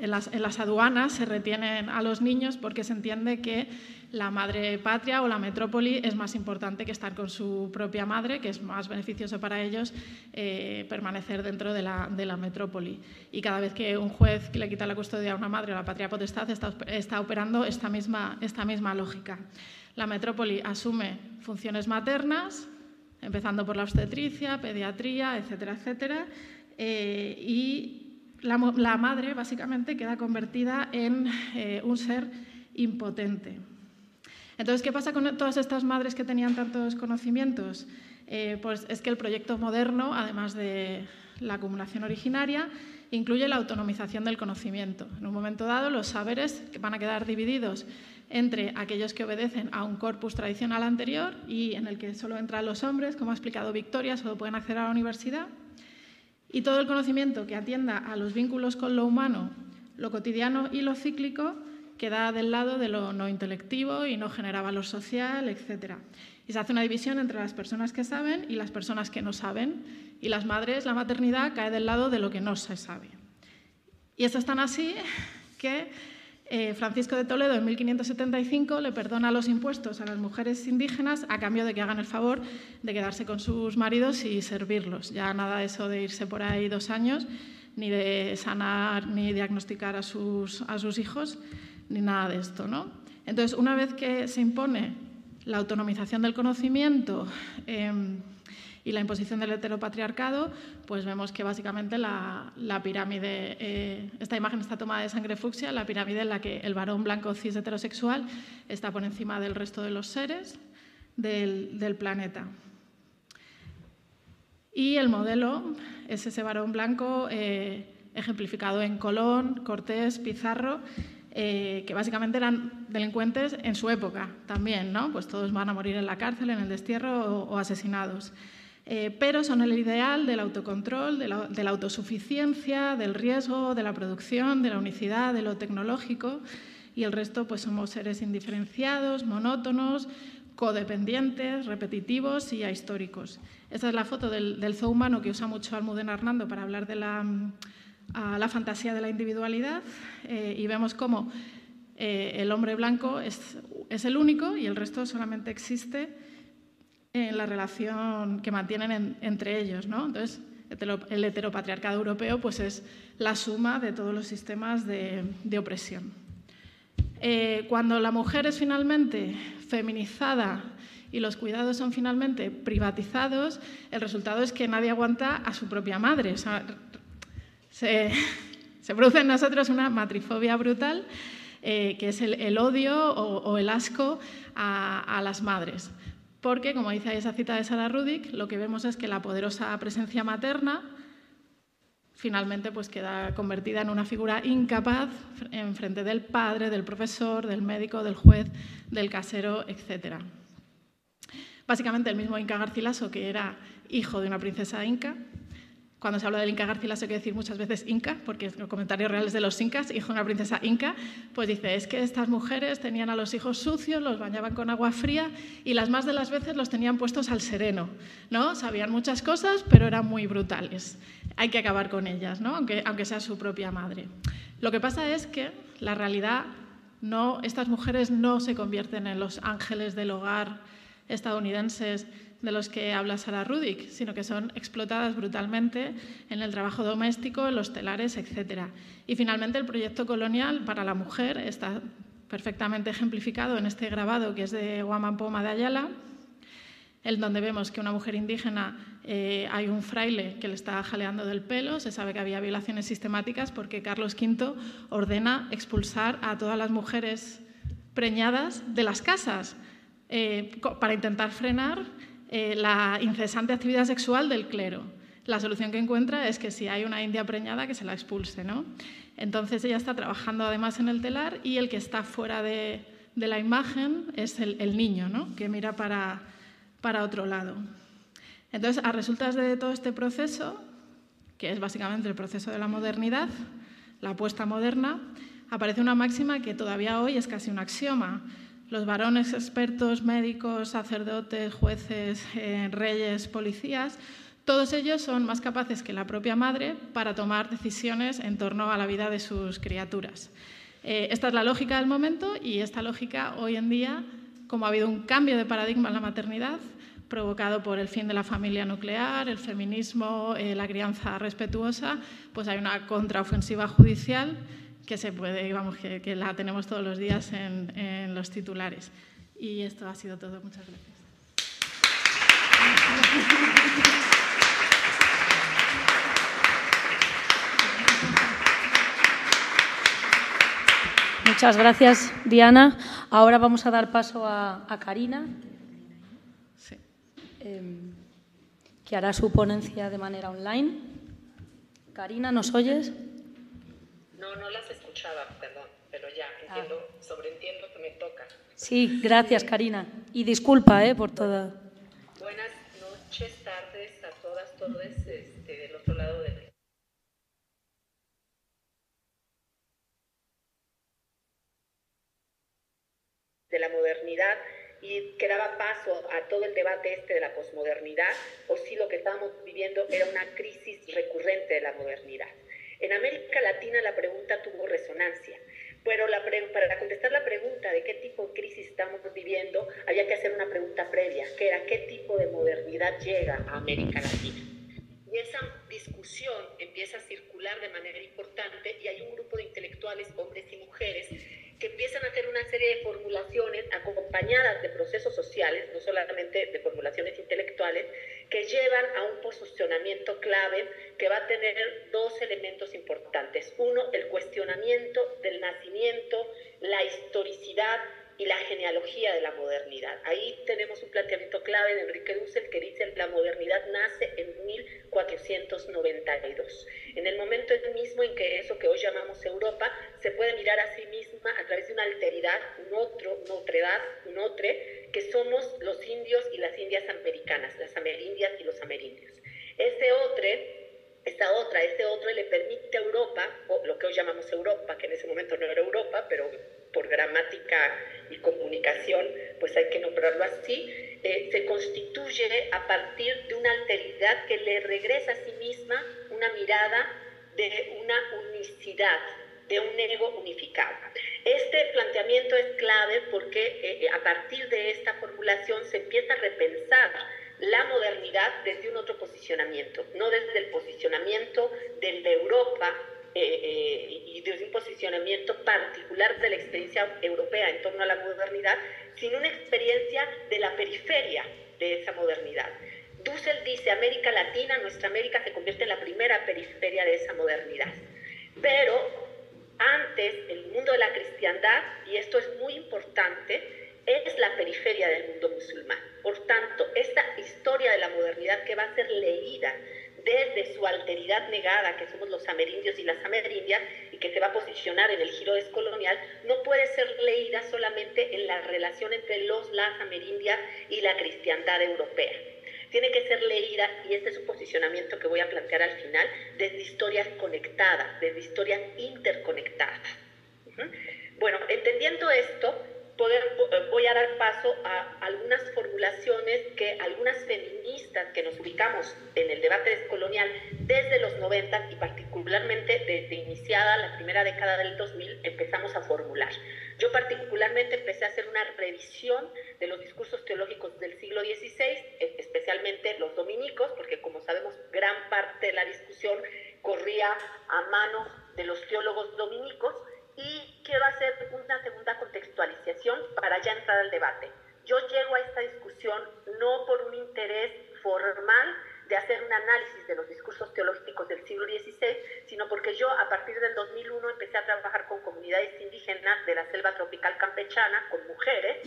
en las, aduanas se retienen a los niños porque se entiende que la madre patria o la metrópoli es más importante que estar con su propia madre, que es más beneficioso para ellos eh, permanecer dentro de la, de la, metrópoli. Y cada vez que un juez le quita la custodia a una madre o la patria potestad está, está operando esta misma, esta misma lógica. La metrópoli asume funciones maternas, empezando por la obstetricia, pediatría, etcétera, etcétera, eh, y la, madre básicamente queda convertida en eh, un ser impotente. Entonces, ¿qué pasa con todas estas madres que tenían tantos conocimientos? Eh, pues es que el proyecto moderno, además de la acumulación originaria, incluye la autonomización del conocimiento. En un momento dado, los saberes van a quedar divididos entre aquellos que obedecen a un corpus tradicional anterior y en el que solo entran los hombres, como ha explicado Victoria, solo pueden acceder a la universidad, y todo el conocimiento que atienda a los vínculos con lo humano, lo cotidiano y lo cíclico queda del lado de lo no intelectivo y no genera valor social, etc. Y se hace una división entre las personas que saben y las personas que no saben. Y las madres, la maternidad cae del lado de lo que no se sabe. Y esto es tan así que eh, Francisco de Toledo en 1575 le perdona los impuestos a las mujeres indígenas a cambio de que hagan el favor de quedarse con sus maridos y servirlos. Ya nada de eso de irse por ahí dos años, ni de sanar ni diagnosticar a sus, hijos, ni nada de esto. ¿no? Entonces, una vez que se impone la autonomización del conocimiento em, y la imposición del heteropatriarcado, pues vemos que básicamente la, pirámide, eh, esta imagen está tomada de sangre fucsia, la pirámide en la que el varón blanco cis heterosexual está por encima del resto de los seres del, planeta. Y el modelo es ese varón blanco eh, ejemplificado en Colón, Cortés, Pizarro, eh, que básicamente eran delincuentes en su época también, ¿no? Pues todos van a morir en la cárcel, en el destierro o, asesinados. Eh, pero son el ideal del autocontrol, de la, autosuficiencia, del riesgo, de la producción, de la unicidad, de lo tecnológico, y el resto pues somos seres indiferenciados, monótonos, codependientes, repetitivos y ahistóricos. Esta es la foto del, del zoo humano que usa mucho Almudena Hernando para hablar de la fantasía de la individualidad eh, y vemos cómo eh, el hombre blanco es, el único y el resto solamente existe en la relación que mantienen entre ellos. ¿no? Entonces, el heteropatriarcado europeo pues, es la suma de todos los sistemas de, opresión. Eh, cuando la mujer es finalmente feminizada y los cuidados son finalmente privatizados, el resultado es que nadie aguanta a su propia madre. Se, produce en nosotros una matrifobia brutal, eh, que es el, odio o, el asco a, las madres. Porque, como dice esa cita de Sara Rudick, lo que vemos es que la poderosa presencia materna finalmente pues, queda convertida en una figura incapaz en frente del padre, del profesor, del médico, del juez, del casero, etc. Básicamente el mismo Inca Garcilaso, que era hijo de una princesa inca, cuando se habla del Inca Garcilaso hay que decir muchas veces Inca, porque los comentarios reales de los Incas, hijo de una princesa Inca, pues dice, es que estas mujeres tenían a los hijos sucios, los bañaban con agua fría y las más de las veces los tenían puestos al sereno, ¿no? Sabían muchas cosas, pero eran muy brutales. Hay que acabar con ellas, ¿no? Aunque, aunque sea su propia madre. Lo que pasa es que la realidad no, estas mujeres no se convierten en los ángeles del hogar estadounidenses de los que habla Sara Rudick, sino que son explotadas brutalmente en el trabajo doméstico, en los telares, etc. Y finalmente el proyecto colonial para la mujer está perfectamente ejemplificado en este grabado que es de Poma de Ayala, en donde vemos que una mujer indígena eh, hay un fraile que le está jaleando del pelo, se sabe que había violaciones sistemáticas porque Carlos V ordena expulsar a todas las mujeres preñadas de las casas eh, para intentar frenar eh, la incesante actividad sexual del clero. La solución que encuentra es que si hay una india preñada, que se la expulse. ¿no? Entonces ella está trabajando además en el telar y el que está fuera de, la imagen es el, niño, ¿no? que mira para, para otro lado. Entonces, a resultas de todo este proceso, que es básicamente el proceso de la modernidad, la apuesta moderna, aparece una máxima que todavía hoy es casi un axioma, los varones expertos, médicos, sacerdotes, jueces, eh, reyes, policías, todos ellos son más capaces que la propia madre para tomar decisiones en torno a la vida de sus criaturas. Eh, esta es la lógica del momento y esta lógica hoy en día, como ha habido un cambio de paradigma en la maternidad, provocado por el fin de la familia nuclear, el feminismo, eh, la crianza respetuosa, pues hay una contraofensiva judicial que se puede, vamos, que, que la tenemos todos los días en, en, los titulares. Y esto ha sido todo. Muchas gracias. Muchas gracias, Diana. Ahora vamos a dar paso a, a Karina, sí. eh, que hará su ponencia de manera online. Karina, ¿nos oyes? No, no las escuchaba, perdón, pero ya entiendo, sobreentiendo que me toca. Sí, gracias Karina. Y disculpa eh, por toda. Buenas noches, tardes a todas, todos este, del otro lado del... de la modernidad y que daba paso a todo el debate este de la posmodernidad, o si lo que estábamos viviendo era una crisis recurrente de la modernidad. En América Latina la pregunta tuvo resonancia, pero para contestar la pregunta de qué tipo de crisis estamos viviendo, había que hacer una pregunta previa, que era qué tipo de modernidad llega a América Latina. Y esa discusión empieza a circular de manera importante y hay un grupo de intelectuales, hombres y mujeres, que empiezan a hacer una serie de formulaciones acompañadas de procesos sociales, no solamente de formulaciones intelectuales, que llevan a un posicionamiento clave que va a tener dos elementos importantes. Uno, el cuestionamiento del nacimiento, la historicidad y la genealogía de la modernidad. Ahí tenemos un planteamiento clave de Enrique Dussel que dice la modernidad nace en 1492. En el momento mismo en que eso que hoy llamamos Europa se puede mirar a sí misma a través de una alteridad, un otro, una otredad, un otro, que somos los indios y las indias americanas, las amerindias y los amerindios. Ese otro esta otra, ese otro le permite a Europa, o lo que hoy llamamos Europa, que en ese momento no era Europa, pero por gramática y comunicación, pues hay que nombrarlo así, eh, se constituye a partir de una alteridad que le regresa a sí misma una mirada de una unicidad, de un ego unificado. Este planteamiento es clave porque eh, a partir de esta formulación se empieza a repensar la modernidad desde un otro posicionamiento, no desde el posicionamiento de Europa eh, eh, y de un posicionamiento particular de la experiencia europea en torno a la modernidad, sino una experiencia de la periferia de esa modernidad. Dussel dice, América Latina, nuestra América se convierte en la primera periferia de esa modernidad. Pero antes, el mundo de la cristiandad, y esto es muy importante, es la periferia del mundo musulmán. Por tanto, esta historia de la modernidad que va a ser leída desde su alteridad negada, que somos los amerindios y las amerindias, y que se va a posicionar en el giro descolonial, no puede ser leída solamente en la relación entre los, las amerindias y la cristiandad europea. Tiene que ser leída, y este es un posicionamiento que voy a plantear al final, desde historias conectadas, desde historias interconectadas. Bueno, entendiendo esto, eh, voy a dar paso a algunas formulaciones que algunas feministas que nos ubicamos en el debate descolonial desde los 90 y particularmente desde iniciada la primera década del 2000 empezamos a formular. Yo particularmente empecé a hacer una revisión de los discursos teológicos del siglo XVI, e, especialmente los dominicos, porque como sabemos gran parte de la discusión corría a manos de los teólogos dominicos y quiero hacer una segunda contextualización para ya entrar al debate. Yo llego a esta discusión no por un interés formal de hacer un análisis de los discursos teológicos del siglo XVI, sino porque yo a partir del 2001 empecé a trabajar con comunidades indígenas de la selva tropical campechana, con mujeres,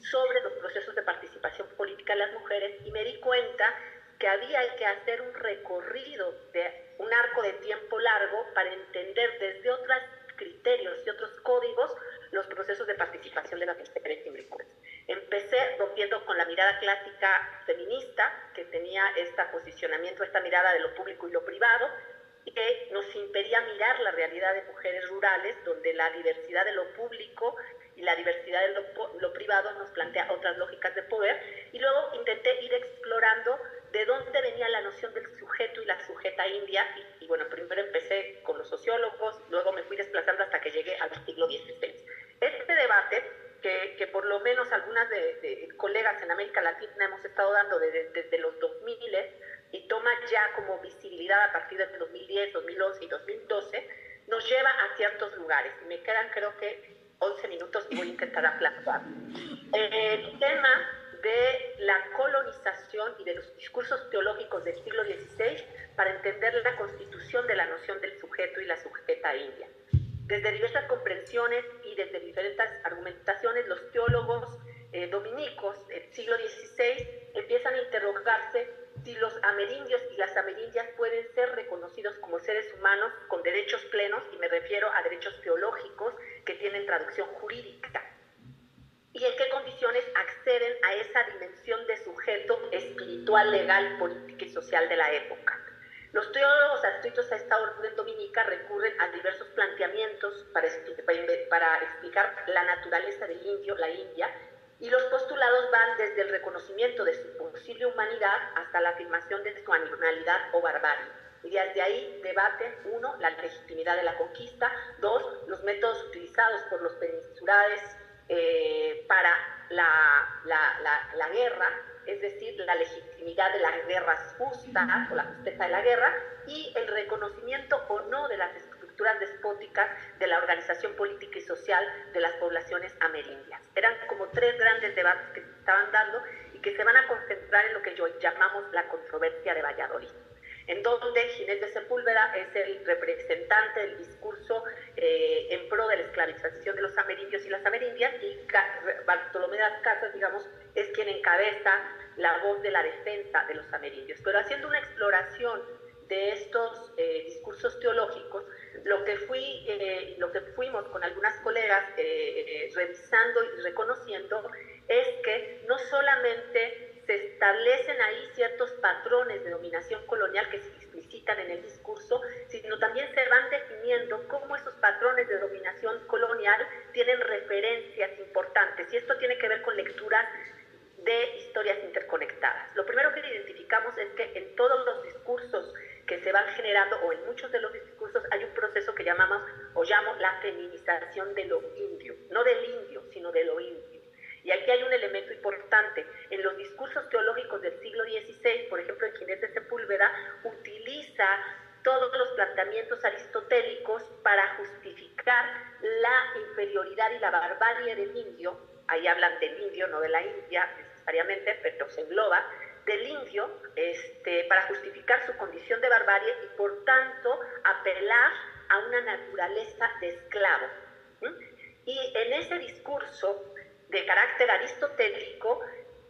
sobre los procesos de participación política de las mujeres y me di cuenta que había que hacer un recorrido de un arco de tiempo largo para entender desde otras criterios y otros códigos los procesos de participación de las mujeres imbricudas. Empecé rompiendo con la mirada clásica feminista, que tenía este posicionamiento, esta mirada de lo público y lo privado, y que nos impedía mirar la realidad de mujeres rurales, donde la diversidad de lo público y la diversidad de lo, lo, privado nos plantea otras lógicas de poder. Y luego intenté ir explorando de dónde venía la noción del sujeto y la sujeta india. Y, bueno, primero empecé con los sociólogos, luego me fui desplazando hasta que llegué al siglo XVI. Este debate, que, que por lo menos algunas de, colegas en América Latina hemos estado dando desde, desde los 2000 y toma ya como visibilidad a partir del 2010, 2011 y 2012, nos lleva a ciertos lugares. Me quedan creo que 11 minutos y voy a intentar aplazar. El tema de la colonización y de los discursos teológicos del siglo XVI para entender la constitución de la noción del sujeto y la sujeta india. Desde diversas comprensiones desde diferentes argumentaciones, los teólogos eh, dominicos del siglo XVI empiezan a interrogarse si los amerindios y las amerindias pueden ser reconocidos como seres humanos con derechos plenos, y me refiero a derechos teológicos que tienen traducción jurídica y en qué condiciones acceden a esa dimensión de sujeto espiritual, legal, política y social de la época. Los teólogos adscritos a esta orden dominica recurren a diversos planteamientos para, explicar la naturaleza del indio, la India, y los postulados van desde el reconocimiento de su posible humanidad hasta la afirmación de su animalidad o barbarie. Y desde ahí debate, uno, la legitimidad de la conquista, dos, los métodos utilizados por los peninsulares eh, para la, guerra, es decir, la legitimidad de las guerras justas o la justicia de la guerra, y el reconocimiento o no de las estructuras despóticas de la organización política y social de las poblaciones amerindias. Eran como tres grandes debates que se estaban dando y que se van a concentrar en lo que yo llamamos la controversia de Valladolid en donde Ginés de Sepúlveda es el representante del discurso eh, en pro de la esclavización de los amerindios y las amerindias, y Bartolomé de las Casas, digamos, es quien encabeza la voz de la defensa de los amerindios. Pero haciendo una exploración de estos eh, discursos teológicos, lo que, fui, eh, lo que fuimos con algunas colegas revisando y reconociendo es que no solamente se establecen ahí ciertos patrones de dominación colonial que se explicitan en el discurso, sino también se van definiendo cómo esos patrones de dominación colonial tienen referencias importantes. Y esto tiene que ver con lecturas de historias interconectadas. Lo primero que identificamos es que en todos los discursos que se van generando, o en muchos de los discursos, hay un proceso que llamamos o llamo la feminización de lo indio, no del indio, sino de lo indio. Y aquí hay un elemento importante. En los discursos teológicos del siglo XVI, por ejemplo, en Ginés de Sepúlveda, utiliza todos los planteamientos aristotélicos para justificar la inferioridad y la barbarie del indio. Ahí hablan del indio, no de la India necesariamente, pero se engloba del indio este, para justificar su condición de barbarie y por tanto apelar a una naturaleza de esclavo. Y en ese discurso de carácter aristotélico,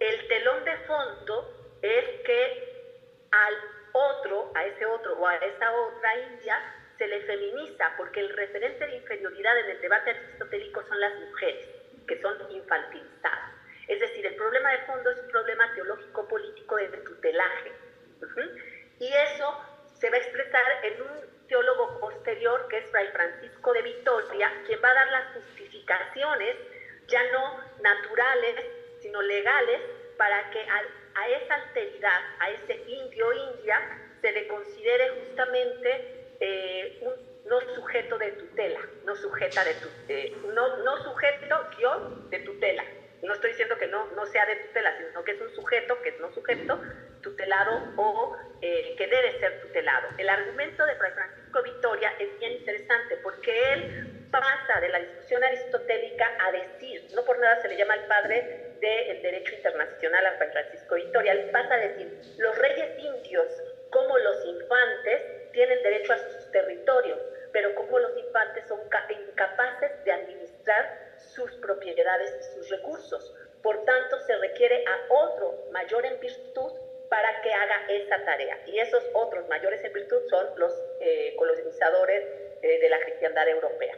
el telón de fondo es que al otro, a ese otro o a esa otra India, se le feminiza, porque el referente de inferioridad en el debate aristotélico son las mujeres, que son infantilizadas. Es decir, el problema de fondo es un problema teológico-político de tutelaje. Y eso se va a expresar en un teólogo posterior, que es Fray Francisco de Vitoria, quien va a dar las justificaciones ya no naturales, sino legales, para que a, esa alteridad, a ese indio-india, se le considere justamente eh, un no sujeto de tutela, no sujeta de eh, no, no sujeto guion de tutela. No estoy diciendo que no, no sea de tutela, sino que es un sujeto, que es no sujeto, tutelado o eh, que debe ser tutelado. El argumento de Fray Francisco Victoria es bien interesante porque él pasa de la discusión aristotélica a decir, no por nada se le llama el padre del derecho internacional a Fray Francisco Victoria, él pasa a decir, los reyes indios como los infantes tienen derecho a sus territorios, pero como los infantes son incapaces de administrar sus propiedades y sus recursos. Por tanto, se requiere a otro mayor en virtud para que haga esa tarea. Y esos otros mayores en virtud son los eh, colonizadores eh, de la cristiandad europea.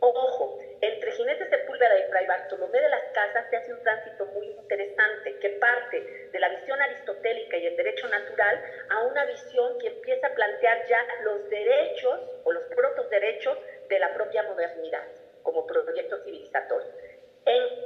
Ojo, entre Jinete Sepúlveda y Fray Bartolomé de las Casas se hace un tránsito muy interesante que parte de la visión aristotélica y el derecho natural a una visión que empieza a plantear ya los derechos o los protos derechos de la propia modernidad como proyecto civilizatorio. En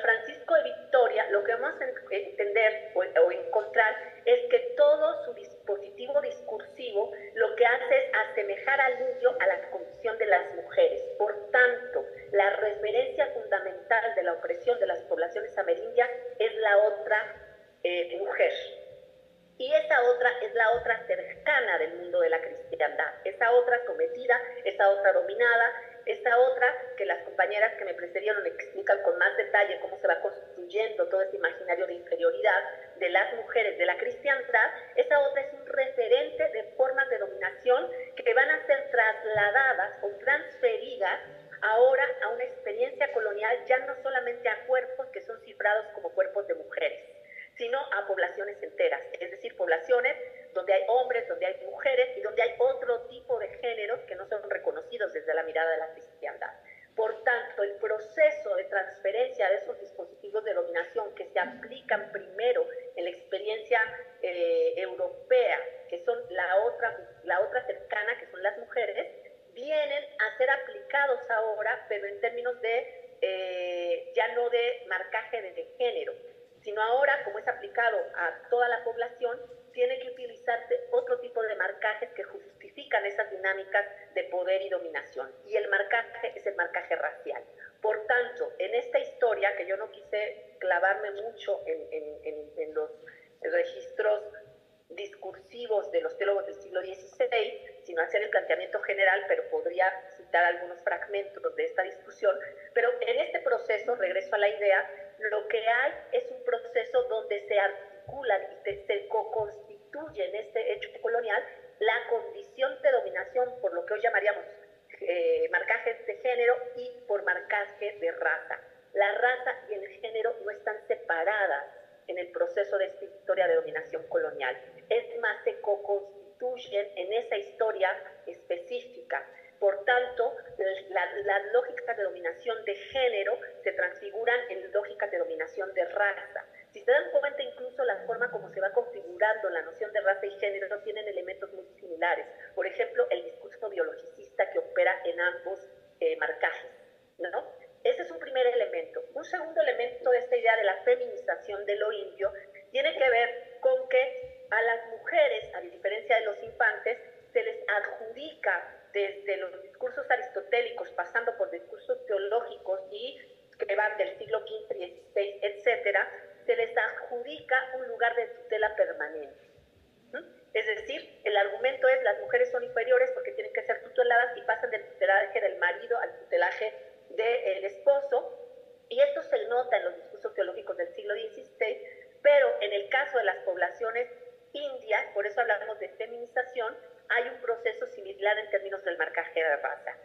Francisco de Victoria lo que vamos a entender o, o encontrar es que todo su dispositivo discursivo lo que hace es asemejar al niño a la condición de las mujeres. Por tanto, la referencia fundamental de la opresión de las poblaciones amerindias es la otra eh, mujer. Y esa otra es la otra cercana del mundo de la cristiandad, esa otra sometida, esa otra dominada, esa otra que las compañeras que me precedieron explican con más detalle cómo se va construyendo todo ese imaginario de inferioridad de las mujeres de la cristiandad, esa otra es un referente de formas de dominación que van a ser trasladadas o transferidas ahora a una experiencia colonial ya no solamente a cuerpos que son cifrados como cuerpos de mujeres, sino a poblaciones enteras, es decir, poblaciones donde hay hombres, donde hay mujeres y donde hay otro tipo de géneros que no son desde la mirada de la cristiandad. Por tanto, el proceso de transferencia de esos dispositivos de dominación que se aplican primero en la experiencia eh, europea, del esposo, y esto se nota en los discursos teológicos del siglo XVI, pero en el caso de las poblaciones indias, por eso hablamos de feminización, hay un proceso similar en términos del marcaje de raza.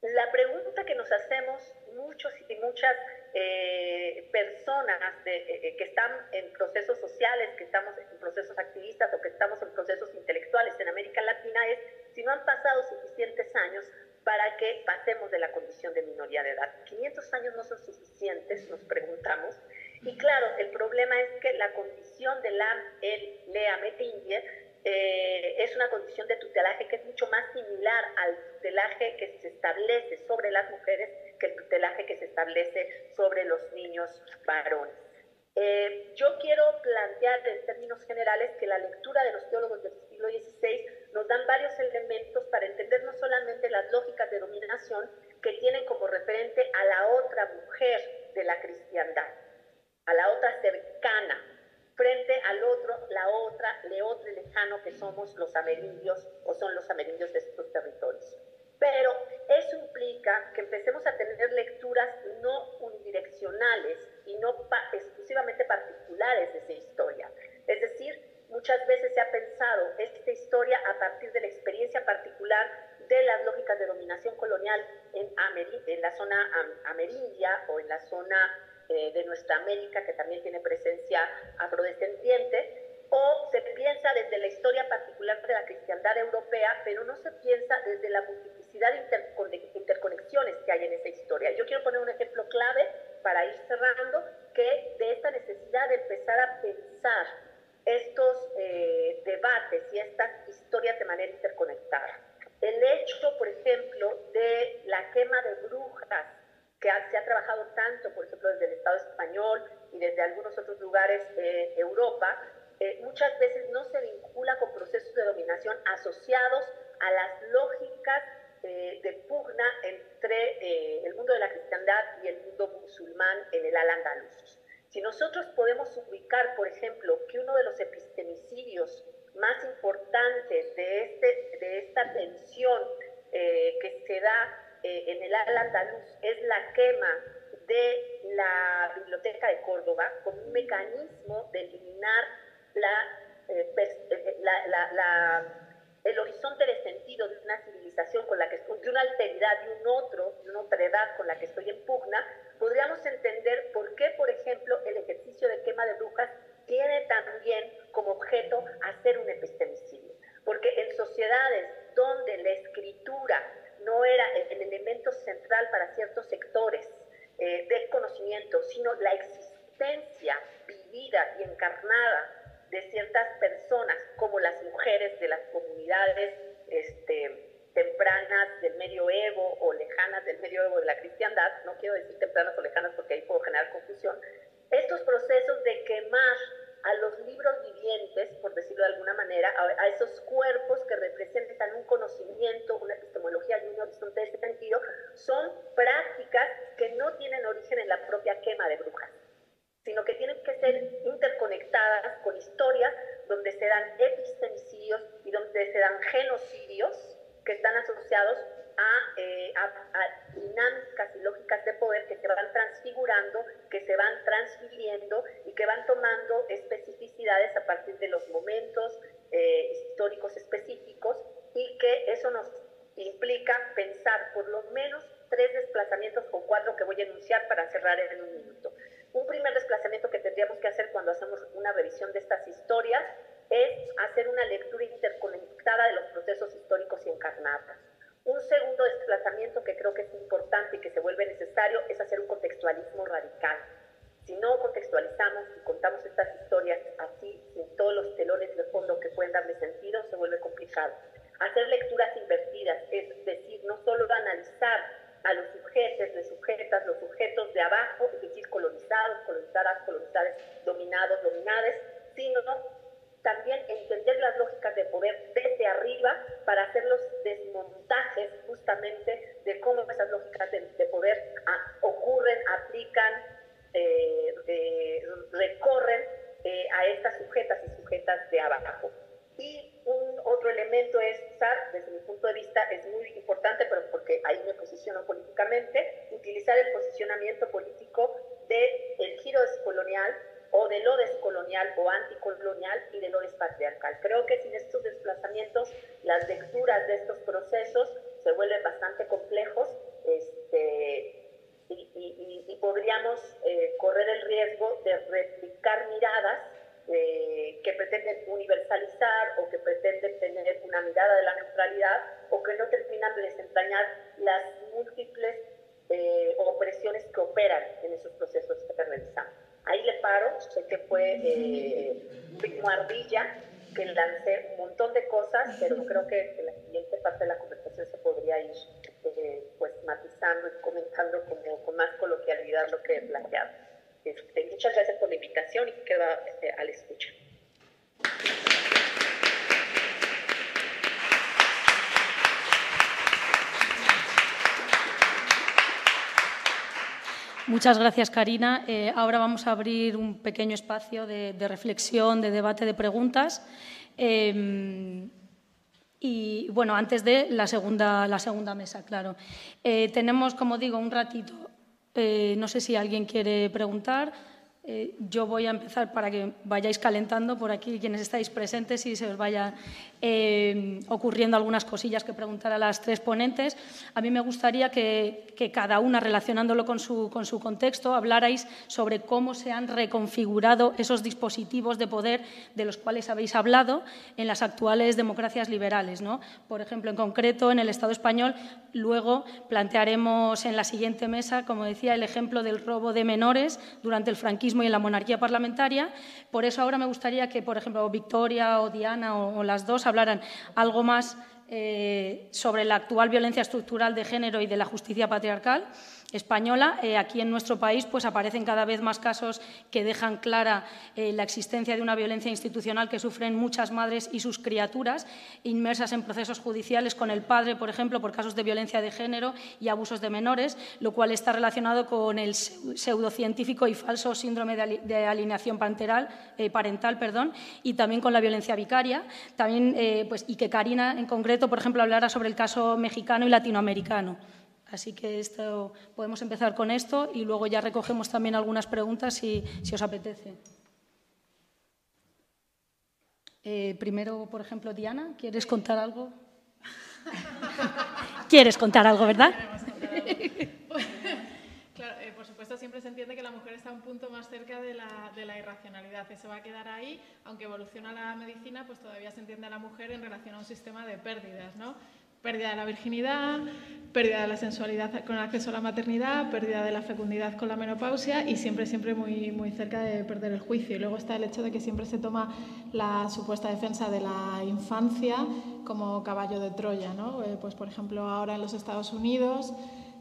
La pregunta que nos hacemos muchos y muchas eh, personas de, eh, eh, que están en procesos sociales, que estamos en el ala andaluz. Si nosotros podemos ubicar, por ejemplo, que uno de los epistemicidios más importantes de, este, de esta tensión eh, que se da eh, en el ala andaluz es la quema de la Biblioteca de Córdoba con un mecanismo de eliminar la, eh, eh, la el horizonte de sentido de una civilización con la que de una alteridad, de un otro, de una otredad con la que estoy en pugna, podríamos entender por qué, por ejemplo, el ejercicio de quema de brujas tiene también como objeto hacer un epistemicidio. Porque en sociedades donde la escritura no era el elemento central para ciertos sectores eh, del conocimiento, sino la existencia vivida y encarnada de ciertas personas, como las mujeres de las comunidades este, tempranas del Medio medioevo o lejanas del Medio medioevo de la cristiandad, no quiero decir tempranas o lejanas porque ahí puedo generar confusión, estos procesos de quemar a los libros vivientes, por decirlo de alguna manera, a, esos cuerpos que representan un conocimiento, una epistemología y un horizonte de este sentido, son prácticas que no tienen origen en la propia quema de brujas sino que tienen que ser interconectadas con historias donde se dan epistemicidios y donde se dan genocidios que están asociados a, eh, a, a, dinámicas y lógicas de poder que se van transfigurando, que se van transfiriendo y que van tomando especificidades a partir de los momentos eh, históricos específicos y que eso nos implica pensar por lo menos tres desplazamientos o cuatro que voy a enunciar para cerrar en un minuto. Un primer desplazamiento que tendríamos que hacer cuando hacemos una revisión de estas historias es hacer una lectura interconectada de los procesos históricos y encarnados. Un segundo desplazamiento que creo que es importante y que se vuelve necesario es hacer un contextualismo radical. Si no contextualizamos y contamos estas historias así, sin todos los telones de fondo que pueden darle sentido, se vuelve complicado. Hacer lecturas invertidas, es decir, no solo analizar a los sujetos, de sujetas, los sujetos de abajo, es decir, colonizados, colonizadas, colonizadas, dominados, dominadas, sino también entender las lógicas de poder desde arriba para hacer los desmontajes justamente de cómo esas lógicas de, poder ah, ocurren, aplican, eh, eh, recorren eh, a estas sujetas y sujetas de abajo. Y otro elemento es usar, desde mi punto de vista, es muy importante, pero porque ahí me posiciono políticamente, utilizar el posicionamiento político del giro descolonial o de lo descolonial o anticolonial y de lo despatriarcal. Creo que sin estos desplazamientos las lecturas de estos procesos se vuelven bastante complejos este, y, podríamos eh, correr el riesgo de replicar miradas eh, que pretenden universalizar o que pretenden tener una mirada de la neutralidad o que no terminan de desentrañar las múltiples eh, opresiones que operan en esos procesos que realizamos. Ahí le paro, sé que fue eh, Ardilla, que lancé un montón de cosas, pero creo que en la siguiente parte de la conversación se podría ir eh, pues matizando y comentando como, con más coloquialidad lo que he planteado. Este, muchas gracias por la invitación y quedo eh, a la escucha. Muchas gracias, Karina. Eh, ahora vamos a abrir un pequeño espacio de, reflexión, de debate, de preguntas. Eh, y bueno, antes de la segunda, la segunda mesa, claro. Eh, tenemos, como digo, un ratito. No sé si alguien quiere preguntar. Eh, yo voy a empezar para que vayáis calentando por aquí quienes estáis presentes y se os vaya eh, ocurriendo algunas cosillas que preguntar a las tres ponentes. A mí me gustaría que, cada una, relacionándolo con su, con su, contexto, hablarais sobre cómo se han reconfigurado esos dispositivos de poder de los cuales habéis hablado en las actuales democracias liberales. ¿no? Por ejemplo, en concreto, en el Estado español, luego plantearemos en la siguiente mesa, como decía, el ejemplo del robo de menores durante el franquismo y en la monarquía parlamentaria. Por eso ahora me gustaría que, por ejemplo, Victoria o Diana o, las dos hablaran algo más eh, sobre la actual violencia estructural de género y de la justicia patriarcal española. Eh, aquí en nuestro país pues, aparecen cada vez más casos que dejan clara eh, la existencia de una violencia institucional que sufren muchas madres y sus criaturas, inmersas en procesos judiciales con el padre, por ejemplo, por casos de violencia de género y abusos de menores, lo cual está relacionado con el pseudocientífico y falso síndrome de alineación parental, eh, parental perdón, y también con la violencia vicaria. También, pues, y que Karina, en concreto, por ejemplo, hablara sobre el caso mexicano y latinoamericano. Así que esto, podemos empezar con esto y luego ya recogemos también algunas preguntas si, os apetece. Eh, primero, por ejemplo, Diana, ¿quieres contar algo? ¿Quieres contar algo, verdad? Claro, eh, por supuesto, se entiende que la mujer está un punto más cerca de la, de la, irracionalidad. Eso va a quedar ahí, aunque evoluciona la medicina, pues todavía se entiende a la mujer en relación a un sistema de pérdidas, ¿no? pérdida de la virginidad, pérdida de la sensualidad con el acceso a la maternidad, pérdida de la fecundidad con la menopausia y siempre, siempre muy, muy cerca de perder el juicio. Y luego está el hecho de que siempre se toma la supuesta defensa de la infancia como caballo de Troya. ¿no? Eh, pues, por ejemplo, ahora en los Estados Unidos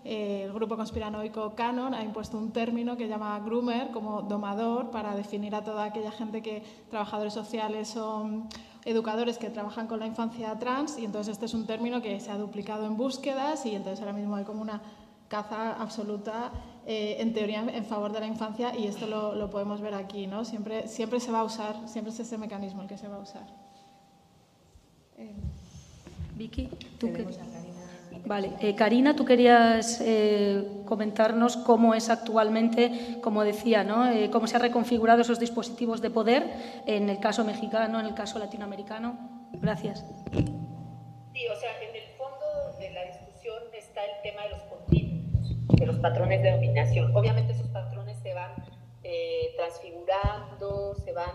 el grupo conspiranoico Canon ha impuesto un término que llama groomer como domador para definir a toda aquella gente que trabajadores sociales son educadores que trabajan con la infancia trans y entonces este es un término que se ha duplicado en búsquedas y entonces ahora mismo hay como una caza absoluta eh, en teoría en favor de la infancia y esto lo, podemos ver aquí, ¿no? Siempre, siempre se va a usar, siempre es ese mecanismo el que se va a usar. Eh, Vicky, tú que... Vale, eh, Karina, tú querías eh, comentarnos cómo es actualmente, como decía, ¿no? Eh, cómo se han reconfigurado esos dispositivos de poder en el caso mexicano, en el caso latinoamericano. Gracias. Sí, o sea, en el fondo de la discusión está el tema de los continuos, de los patrones de dominación. Obviamente esos patrones se van transfigurando, se van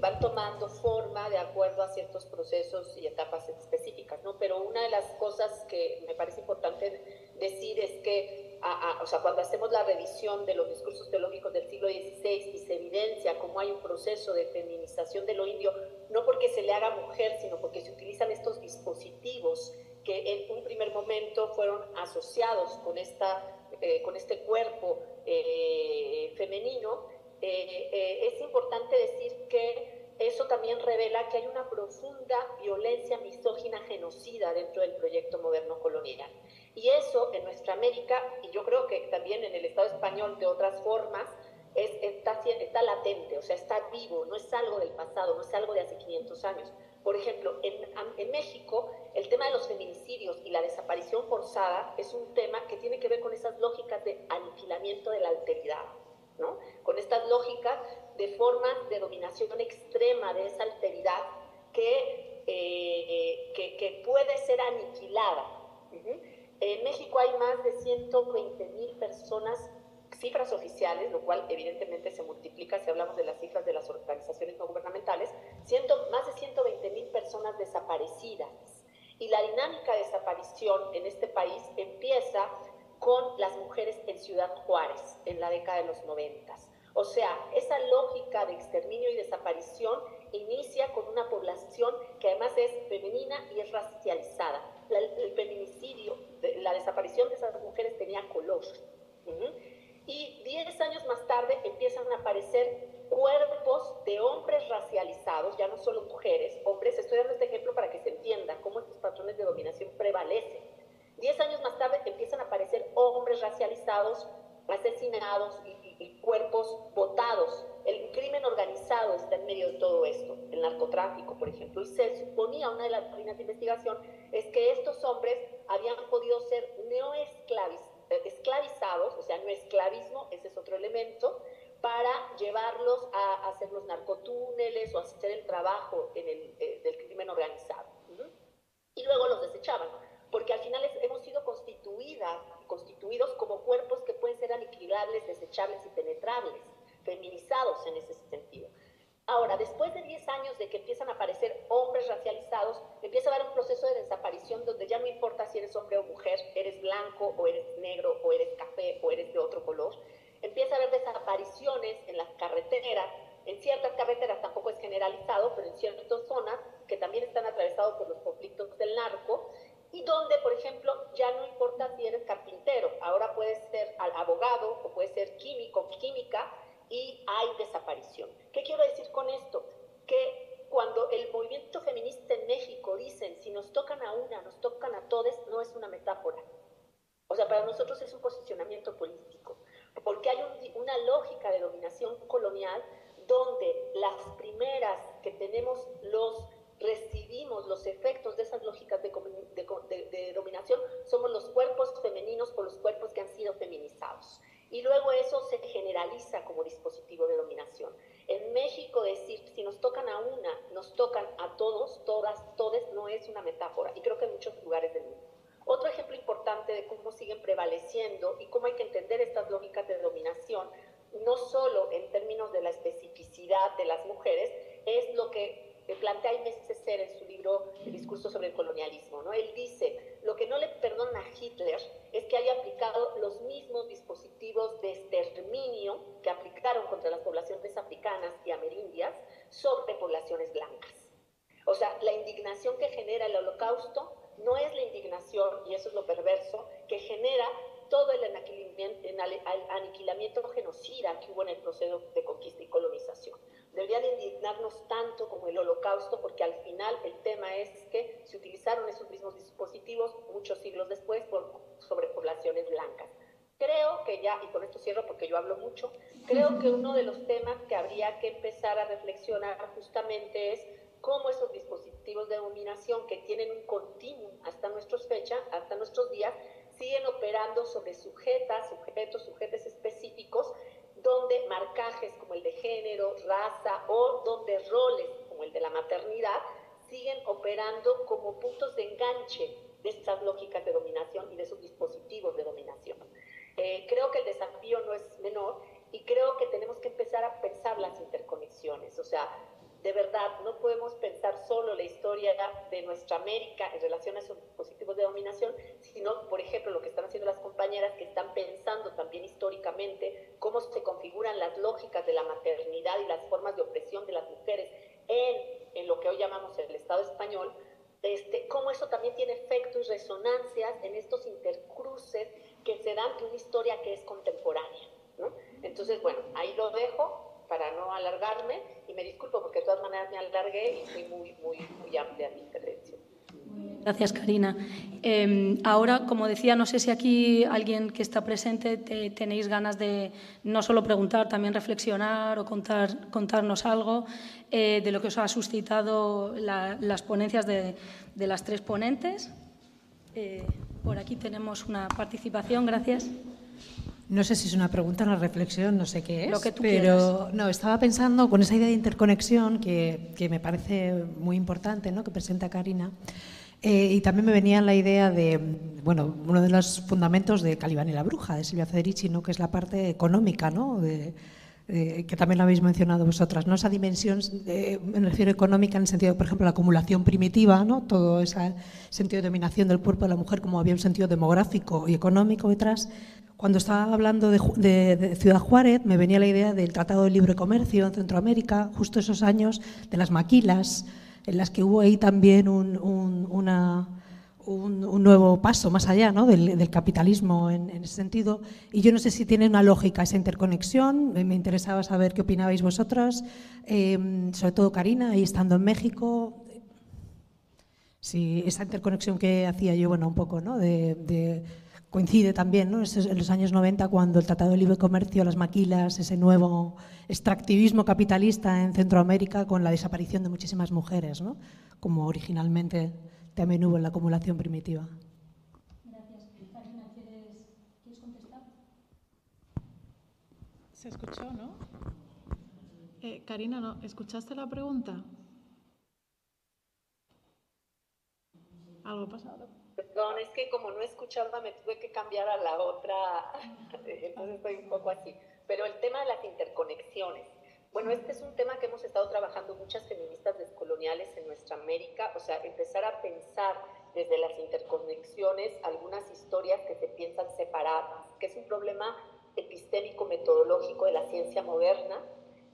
van tomando forma de acuerdo a ciertos procesos y etapas específicas, ¿no? Pero una de las cosas que me parece importante decir es que, o sea, cuando hacemos la revisión de los discursos teológicos del siglo XVI y se evidencia cómo hay un proceso de feminización de lo indio, no porque se le haga mujer, sino porque se utilizan estos dispositivos que en un primer momento fueron asociados con, esta, eh, con este cuerpo eh, femenino, eh, eh, es importante decir que eso también revela que hay una profunda violencia misógina genocida dentro del proyecto moderno colonial. Y eso en nuestra América, y yo creo que también en el Estado español de otras formas, es, está, está latente, o sea, está vivo, no es algo del pasado, no es algo de hace 500 años. Por ejemplo, en, en, México, el tema de los feminicidios y la desaparición forzada es un tema que tiene que ver con esas lógicas de aniquilamiento de la alteridad con estas lógicas de formas de dominación extrema de esa alteridad que, eh, que, puede ser aniquilada. En México hay más de 120 mil personas, cifras oficiales, lo cual evidentemente se multiplica si hablamos de las cifras de las organizaciones no gubernamentales, más de 120 mil personas desaparecidas. Y la dinámica de desaparición en este país empieza con las mujeres en Ciudad Juárez en la década de los noventas. O sea, esa lógica de exterminio y desaparición inicia con una población que además es femenina y es racializada. el feminicidio, la desaparición de esas mujeres tenía color. Y diez años más tarde empiezan a aparecer cuerpos de hombres racializados, ya no solo mujeres, hombres. Estoy dando este ejemplo para que se entienda cómo estos patrones de dominación prevalecen Diez años más tarde empiezan a aparecer hombres racializados, asesinados y, cuerpos botados. El crimen organizado está en medio de todo esto, el narcotráfico, por ejemplo. Y se suponía, una de las líneas de investigación, es que estos hombres habían podido ser neoesclavizados, o sea, no esclavismo, ese es otro elemento, para llevarlos a hacer los narcotúneles o hacer el trabajo en el, eh, del crimen organizado. Y luego los desechaban porque al final hemos sido constituidas, constituidos como cuerpos que pueden ser aniquilables, desechables y penetrables, feminizados en ese sentido. Ahora, después de 10 años de que empiezan a aparecer hombres racializados, empieza a haber un proceso de desaparición donde ya no importa si eres hombre o mujer, eres blanco o eres negro o eres café o eres de otro color. Empieza a haber desapariciones en las carreteras, en ciertas carreteras tampoco es generalizado, pero en ciertas zonas que también están atravesadas por los conflictos del narco, y donde, por ejemplo, ya no importa si eres carpintero, ahora puedes ser abogado o puedes ser químico, química, y hay desaparición. ¿Qué quiero decir con esto? Que cuando el movimiento feminista en México dicen, si nos tocan a una, nos tocan a todos, no es una metáfora. O sea, para nosotros es un posicionamiento político, porque hay una lógica de dominación colonial donde las primeras que tenemos los recibimos los efectos de esas lógicas de, dominación somos los cuerpos femeninos o los cuerpos que han sido feminizados. Y luego eso se generaliza como dispositivo de dominación. En México decir, si nos tocan a una, nos tocan a todos, todas, todes, no es una metáfora. Y creo que en muchos lugares del mundo. Otro ejemplo importante de cómo siguen prevaleciendo y cómo hay que entender estas lógicas de dominación, no solo en términos de la especificidad de las mujeres, es lo que plantea Inés César en su libro El discurso sobre el colonialismo. ¿no? Él dice, lo que no le perdona a Hitler es que haya aplicado los mismos dispositivos de exterminio que aplicaron contra las poblaciones africanas y amerindias sobre poblaciones blancas. O sea, la indignación que genera el holocausto no es la indignación, y eso es lo perverso, que genera todo el aniquilamiento genocida que hubo en el proceso de conquista y colonización. Deberían indignarnos tanto como el holocausto, porque al final el tema es que se utilizaron esos mismos dispositivos muchos siglos después por, sobre poblaciones blancas. Creo que ya, y con esto cierro porque yo hablo mucho, creo que uno de los temas que habría que empezar a reflexionar justamente es cómo esos dispositivos de dominación que tienen un continuum hasta nuestros fechas, hasta nuestros días, siguen operando sobre sujetas, sujetos, sujetos específicos, donde marcajes como el de género, raza o donde roles como el de la maternidad siguen operando como puntos de enganche de estas lógicas de dominación y de sus dispositivos de dominación. Eh, creo que el desafío no es menor y creo que tenemos que empezar a pensar las interconexiones, o sea, de verdad, no podemos pensar solo la historia de nuestra América en relación a esos dispositivos de dominación, sino, por ejemplo, lo que están haciendo las compañeras que están pensando también históricamente cómo se configuran las lógicas de la maternidad y las formas de opresión de las mujeres en, lo que hoy llamamos el Estado español, este, cómo eso también tiene efectos y resonancias en estos intercruces que se dan de una historia que es contemporánea. Entonces, bueno, ahí lo dejo para no alargarme y me disculpo porque de todas maneras me alargué y fui muy, muy, muy amplia mi intervención. Gracias, Karina. Eh, ahora, como decía, no sé si aquí alguien que está presente te, tenéis ganas de no solo preguntar, también reflexionar o contar, contarnos algo eh, de lo que os ha suscitado la, las ponencias de, de, las tres ponentes. Eh, por aquí tenemos una participación. Gracias. No sé si es una pregunta, una reflexión, no sé qué es. Lo que tú pero no, estaba pensando con esa idea de interconexión que, que me parece muy importante, ¿no? que presenta Karina. Eh, y también me venía la idea de, bueno, uno de los fundamentos de Calibán y la bruja, de Silvia Federici, ¿no? que es la parte económica, ¿no? De, eh, que también lo habéis mencionado vosotras, ¿no? esa dimensión, eh, me refiero económica en el sentido, por ejemplo, la acumulación primitiva, ¿no? todo ese sentido de dominación del cuerpo de la mujer, como había un sentido demográfico y económico detrás. Cuando estaba hablando de, Ciudad Juárez, me venía la idea del Tratado de Libre Comercio en Centroamérica, justo esos años de las maquilas, en las que hubo ahí también un, nuevo paso más allá del, capitalismo en, ese sentido. Y yo no sé si tiene una lógica esa interconexión. Me interesaba saber qué opinabais vosotras, eh, sobre todo Karina, ahí estando en México. Si esa interconexión que hacía yo, bueno, un poco, ¿no? Coincide también ¿no? en los años 90 cuando el Tratado de Libre Comercio, las maquilas, ese nuevo extractivismo capitalista en Centroamérica con la desaparición de muchísimas mujeres, ¿no? como originalmente también hubo en la acumulación primitiva. Gracias. Karina, ¿quieres, ¿quieres contestar? Se escuchó, ¿no? Eh, Karina, ¿no? ¿escuchaste la pregunta? ¿Algo pasado? Perdón, es que como no escuchaba me tuve que cambiar a la otra, entonces estoy un poco así. Pero el tema de las interconexiones. Bueno, este es un tema que hemos estado trabajando muchas feministas descoloniales en nuestra América, o sea, empezar a pensar desde las interconexiones algunas historias que se piensan separadas, que es un problema epistémico metodológico de la ciencia moderna,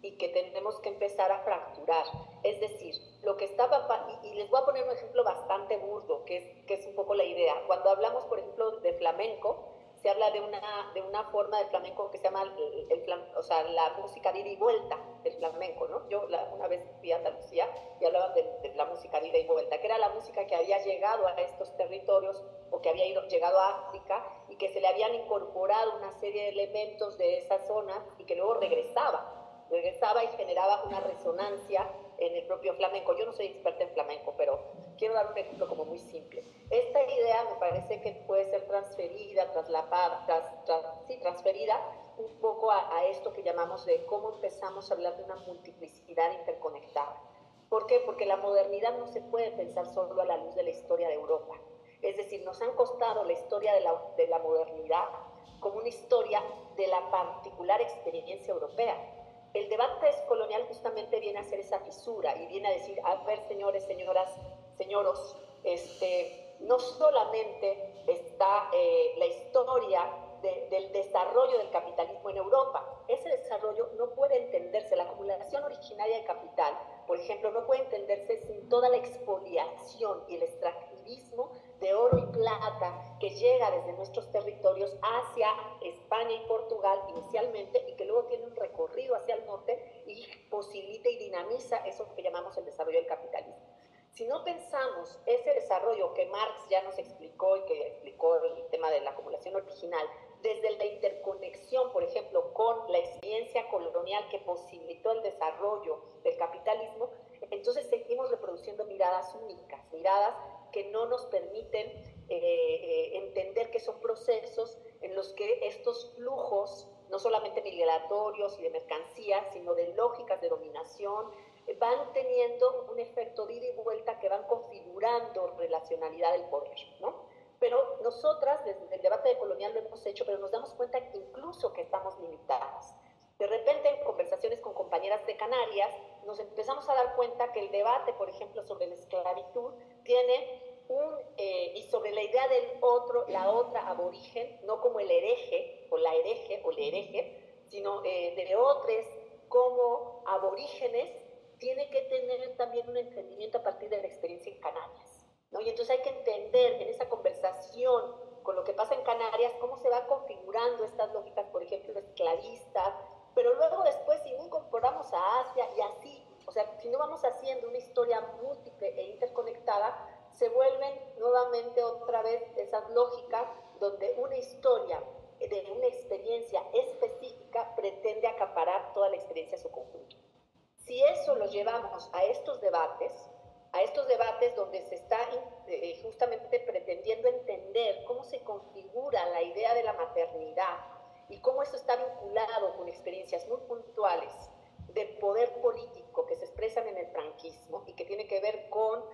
y que tenemos que empezar a fracturar. Es decir, lo que estaba, y, y, les voy a poner un ejemplo bastante burdo, que es, que es un poco la idea. Cuando hablamos, por ejemplo, de flamenco, se habla de una, de una forma de flamenco que se llama, el, el, o sea, la música de ida y vuelta del flamenco, ¿no? Yo la, una vez fui a Andalucía y hablaban de, de, la música de ida y vuelta, que era la música que había llegado a estos territorios o que había ido, llegado a África y que se le habían incorporado una serie de elementos de esa zona y que luego regresaba regresaba y generaba una resonancia en el propio flamenco. Yo no soy experta en flamenco, pero quiero dar un ejemplo como muy simple. Esta idea me parece que puede ser transferida, traslapada, tras, tras, sí, transferida un poco a, a, esto que llamamos de cómo empezamos a hablar de una multiplicidad interconectada. ¿Por qué? Porque la modernidad no se puede pensar solo a la luz de la historia de Europa. Es decir, nos han costado la historia de la, de la modernidad como una historia de la particular experiencia europea el debate colonial justamente viene a hacer esa fisura y viene a decir, a ver, señores, señoras, señoros, este, no solamente está eh, la historia de, del desarrollo del capitalismo en Europa, ese desarrollo no puede entenderse, la acumulación originaria de capital, por ejemplo, no puede entenderse sin toda la expoliación y el extractivismo de oro y plata que llega desde nuestros territorios hacia España y Portugal inicialmente y que luego tiene un recorrido hacia el norte y posibilita y dinamiza eso que llamamos el desarrollo del capitalismo. Si no pensamos ese desarrollo que Marx ya nos explicó y que explicó el tema de la acumulación original, desde la interconexión, por ejemplo, con la experiencia colonial que posibilitó el desarrollo del capitalismo, entonces seguimos reproduciendo miradas únicas, miradas que no nos permiten eh, eh, entender que son procesos en los que estos flujos, no solamente migratorios y de mercancías, sino de lógicas de dominación, van teniendo un efecto de ida y vuelta que van configurando relacionalidad del poder, ¿no? Pero nosotras, desde el debate de colonial lo hemos hecho, pero nos damos cuenta incluso que estamos limitadas. De repente, en conversaciones con compañeras de Canarias, nos empezamos a dar cuenta que el debate, por ejemplo, sobre la esclavitud, tiene un, eh, y sobre la idea del otro, la otra aborigen, no como el hereje, o la hereje, o el hereje, sino eh, de otros como aborígenes, tiene que tener también un entendimiento a partir de la experiencia en Canarias. ¿no? Y entonces hay que entender en esa conversación con lo que pasa en Canarias, cómo se va configurando estas lógicas, por ejemplo, esclavistas, pero luego después si no incorporamos a Asia y así, o sea, si no vamos haciendo una historia múltiple e interconectada, se vuelven nuevamente otra vez esas lógicas donde una historia de una experiencia específica pretende acaparar toda la experiencia a su conjunto. Si eso lo llevamos a estos debates, a estos debates donde se está eh, justamente pretendiendo entender cómo se configura la idea de la maternidad, y cómo eso está vinculado con experiencias muy puntuales de poder político que se expresan en el franquismo y que tiene que ver con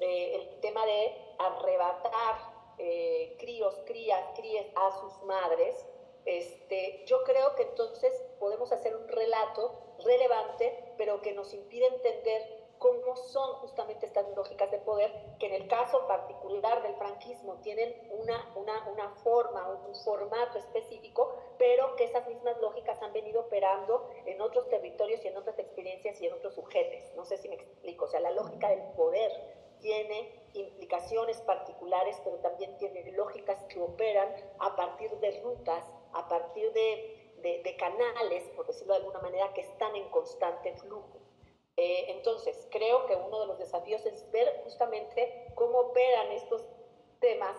eh, el tema de arrebatar eh, críos, crías, críes a sus madres, este, yo creo que entonces podemos hacer un relato relevante, pero que nos impide entender cómo son justamente estas lógicas de poder, que en el caso particular del franquismo tienen una, una, una forma, un formato específico, pero que esas mismas lógicas han venido operando en otros territorios y en otras experiencias y en otros sujetos. No sé si me explico. O sea, la lógica del poder tiene implicaciones particulares, pero también tiene lógicas que operan a partir de rutas, a partir de, de, de canales, por decirlo de alguna manera, que están en constante flujo. Eh, entonces, creo que uno de los desafíos es ver justamente cómo operan estos temas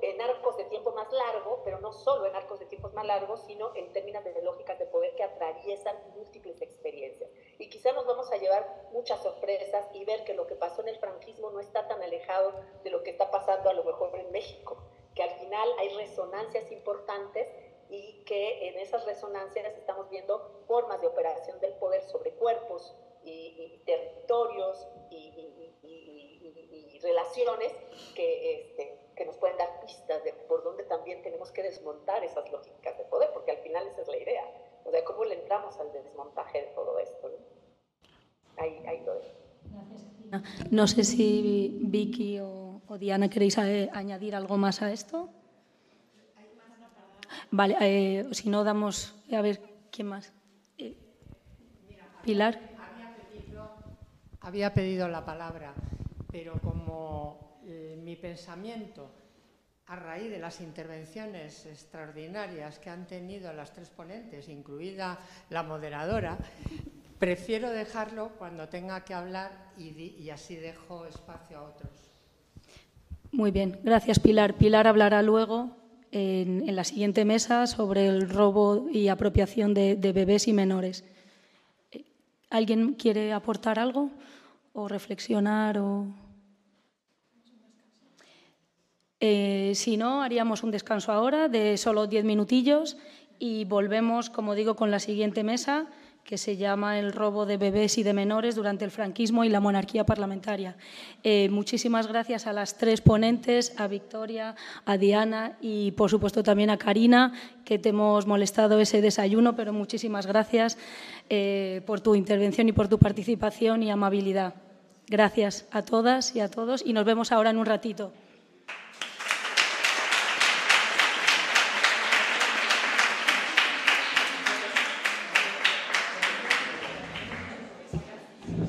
en arcos de tiempo más largo, pero no solo en arcos de tiempos más largos, sino en términos de lógicas de poder que atraviesan múltiples experiencias. Y quizá nos vamos a llevar muchas sorpresas y ver que lo que pasó en el franquismo no está tan alejado de lo que está pasando a lo mejor en México, que al final hay resonancias importantes y que en esas resonancias estamos viendo formas de operación del poder sobre cuerpos, y, territorios y, relaciones que, este, que nos pueden dar pistas de por dónde también tenemos que desmontar esas lógicas de poder, porque al final esa es la idea. O sea, ¿cómo le entramos al desmontaje de todo esto? Ahí, ahí lo dejo. Gracias, No sé si Vicky o, o Diana queréis eh, añadir algo más a esto. Vale, eh, si no damos, a ver, ¿quién más? Eh, Pilar había pedido la palabra, pero como eh, mi pensamiento, a raíz de las intervenciones extraordinarias que han tenido las tres ponentes, incluida la moderadora, prefiero dejarlo cuando tenga que hablar y, así dejo espacio a otros. Muy bien, gracias Pilar. Pilar hablará luego en, la siguiente mesa sobre el robo y apropiación de bebés y menores. ¿Alguien quiere aportar algo o reflexionar? O... Eh, si no, haríamos un descanso ahora de solo diez minutillos y volvemos, como digo, con la siguiente mesa que se llama El robo de bebés y de menores durante el franquismo y la monarquía parlamentaria. Eh, muchísimas gracias a las tres ponentes, a Victoria, a Diana y, por supuesto, también a Karina, que te hemos molestado ese desayuno, pero muchísimas gracias eh, por tu intervención y por tu participación y amabilidad. Gracias a todas y a todos y nos vemos ahora en un ratito.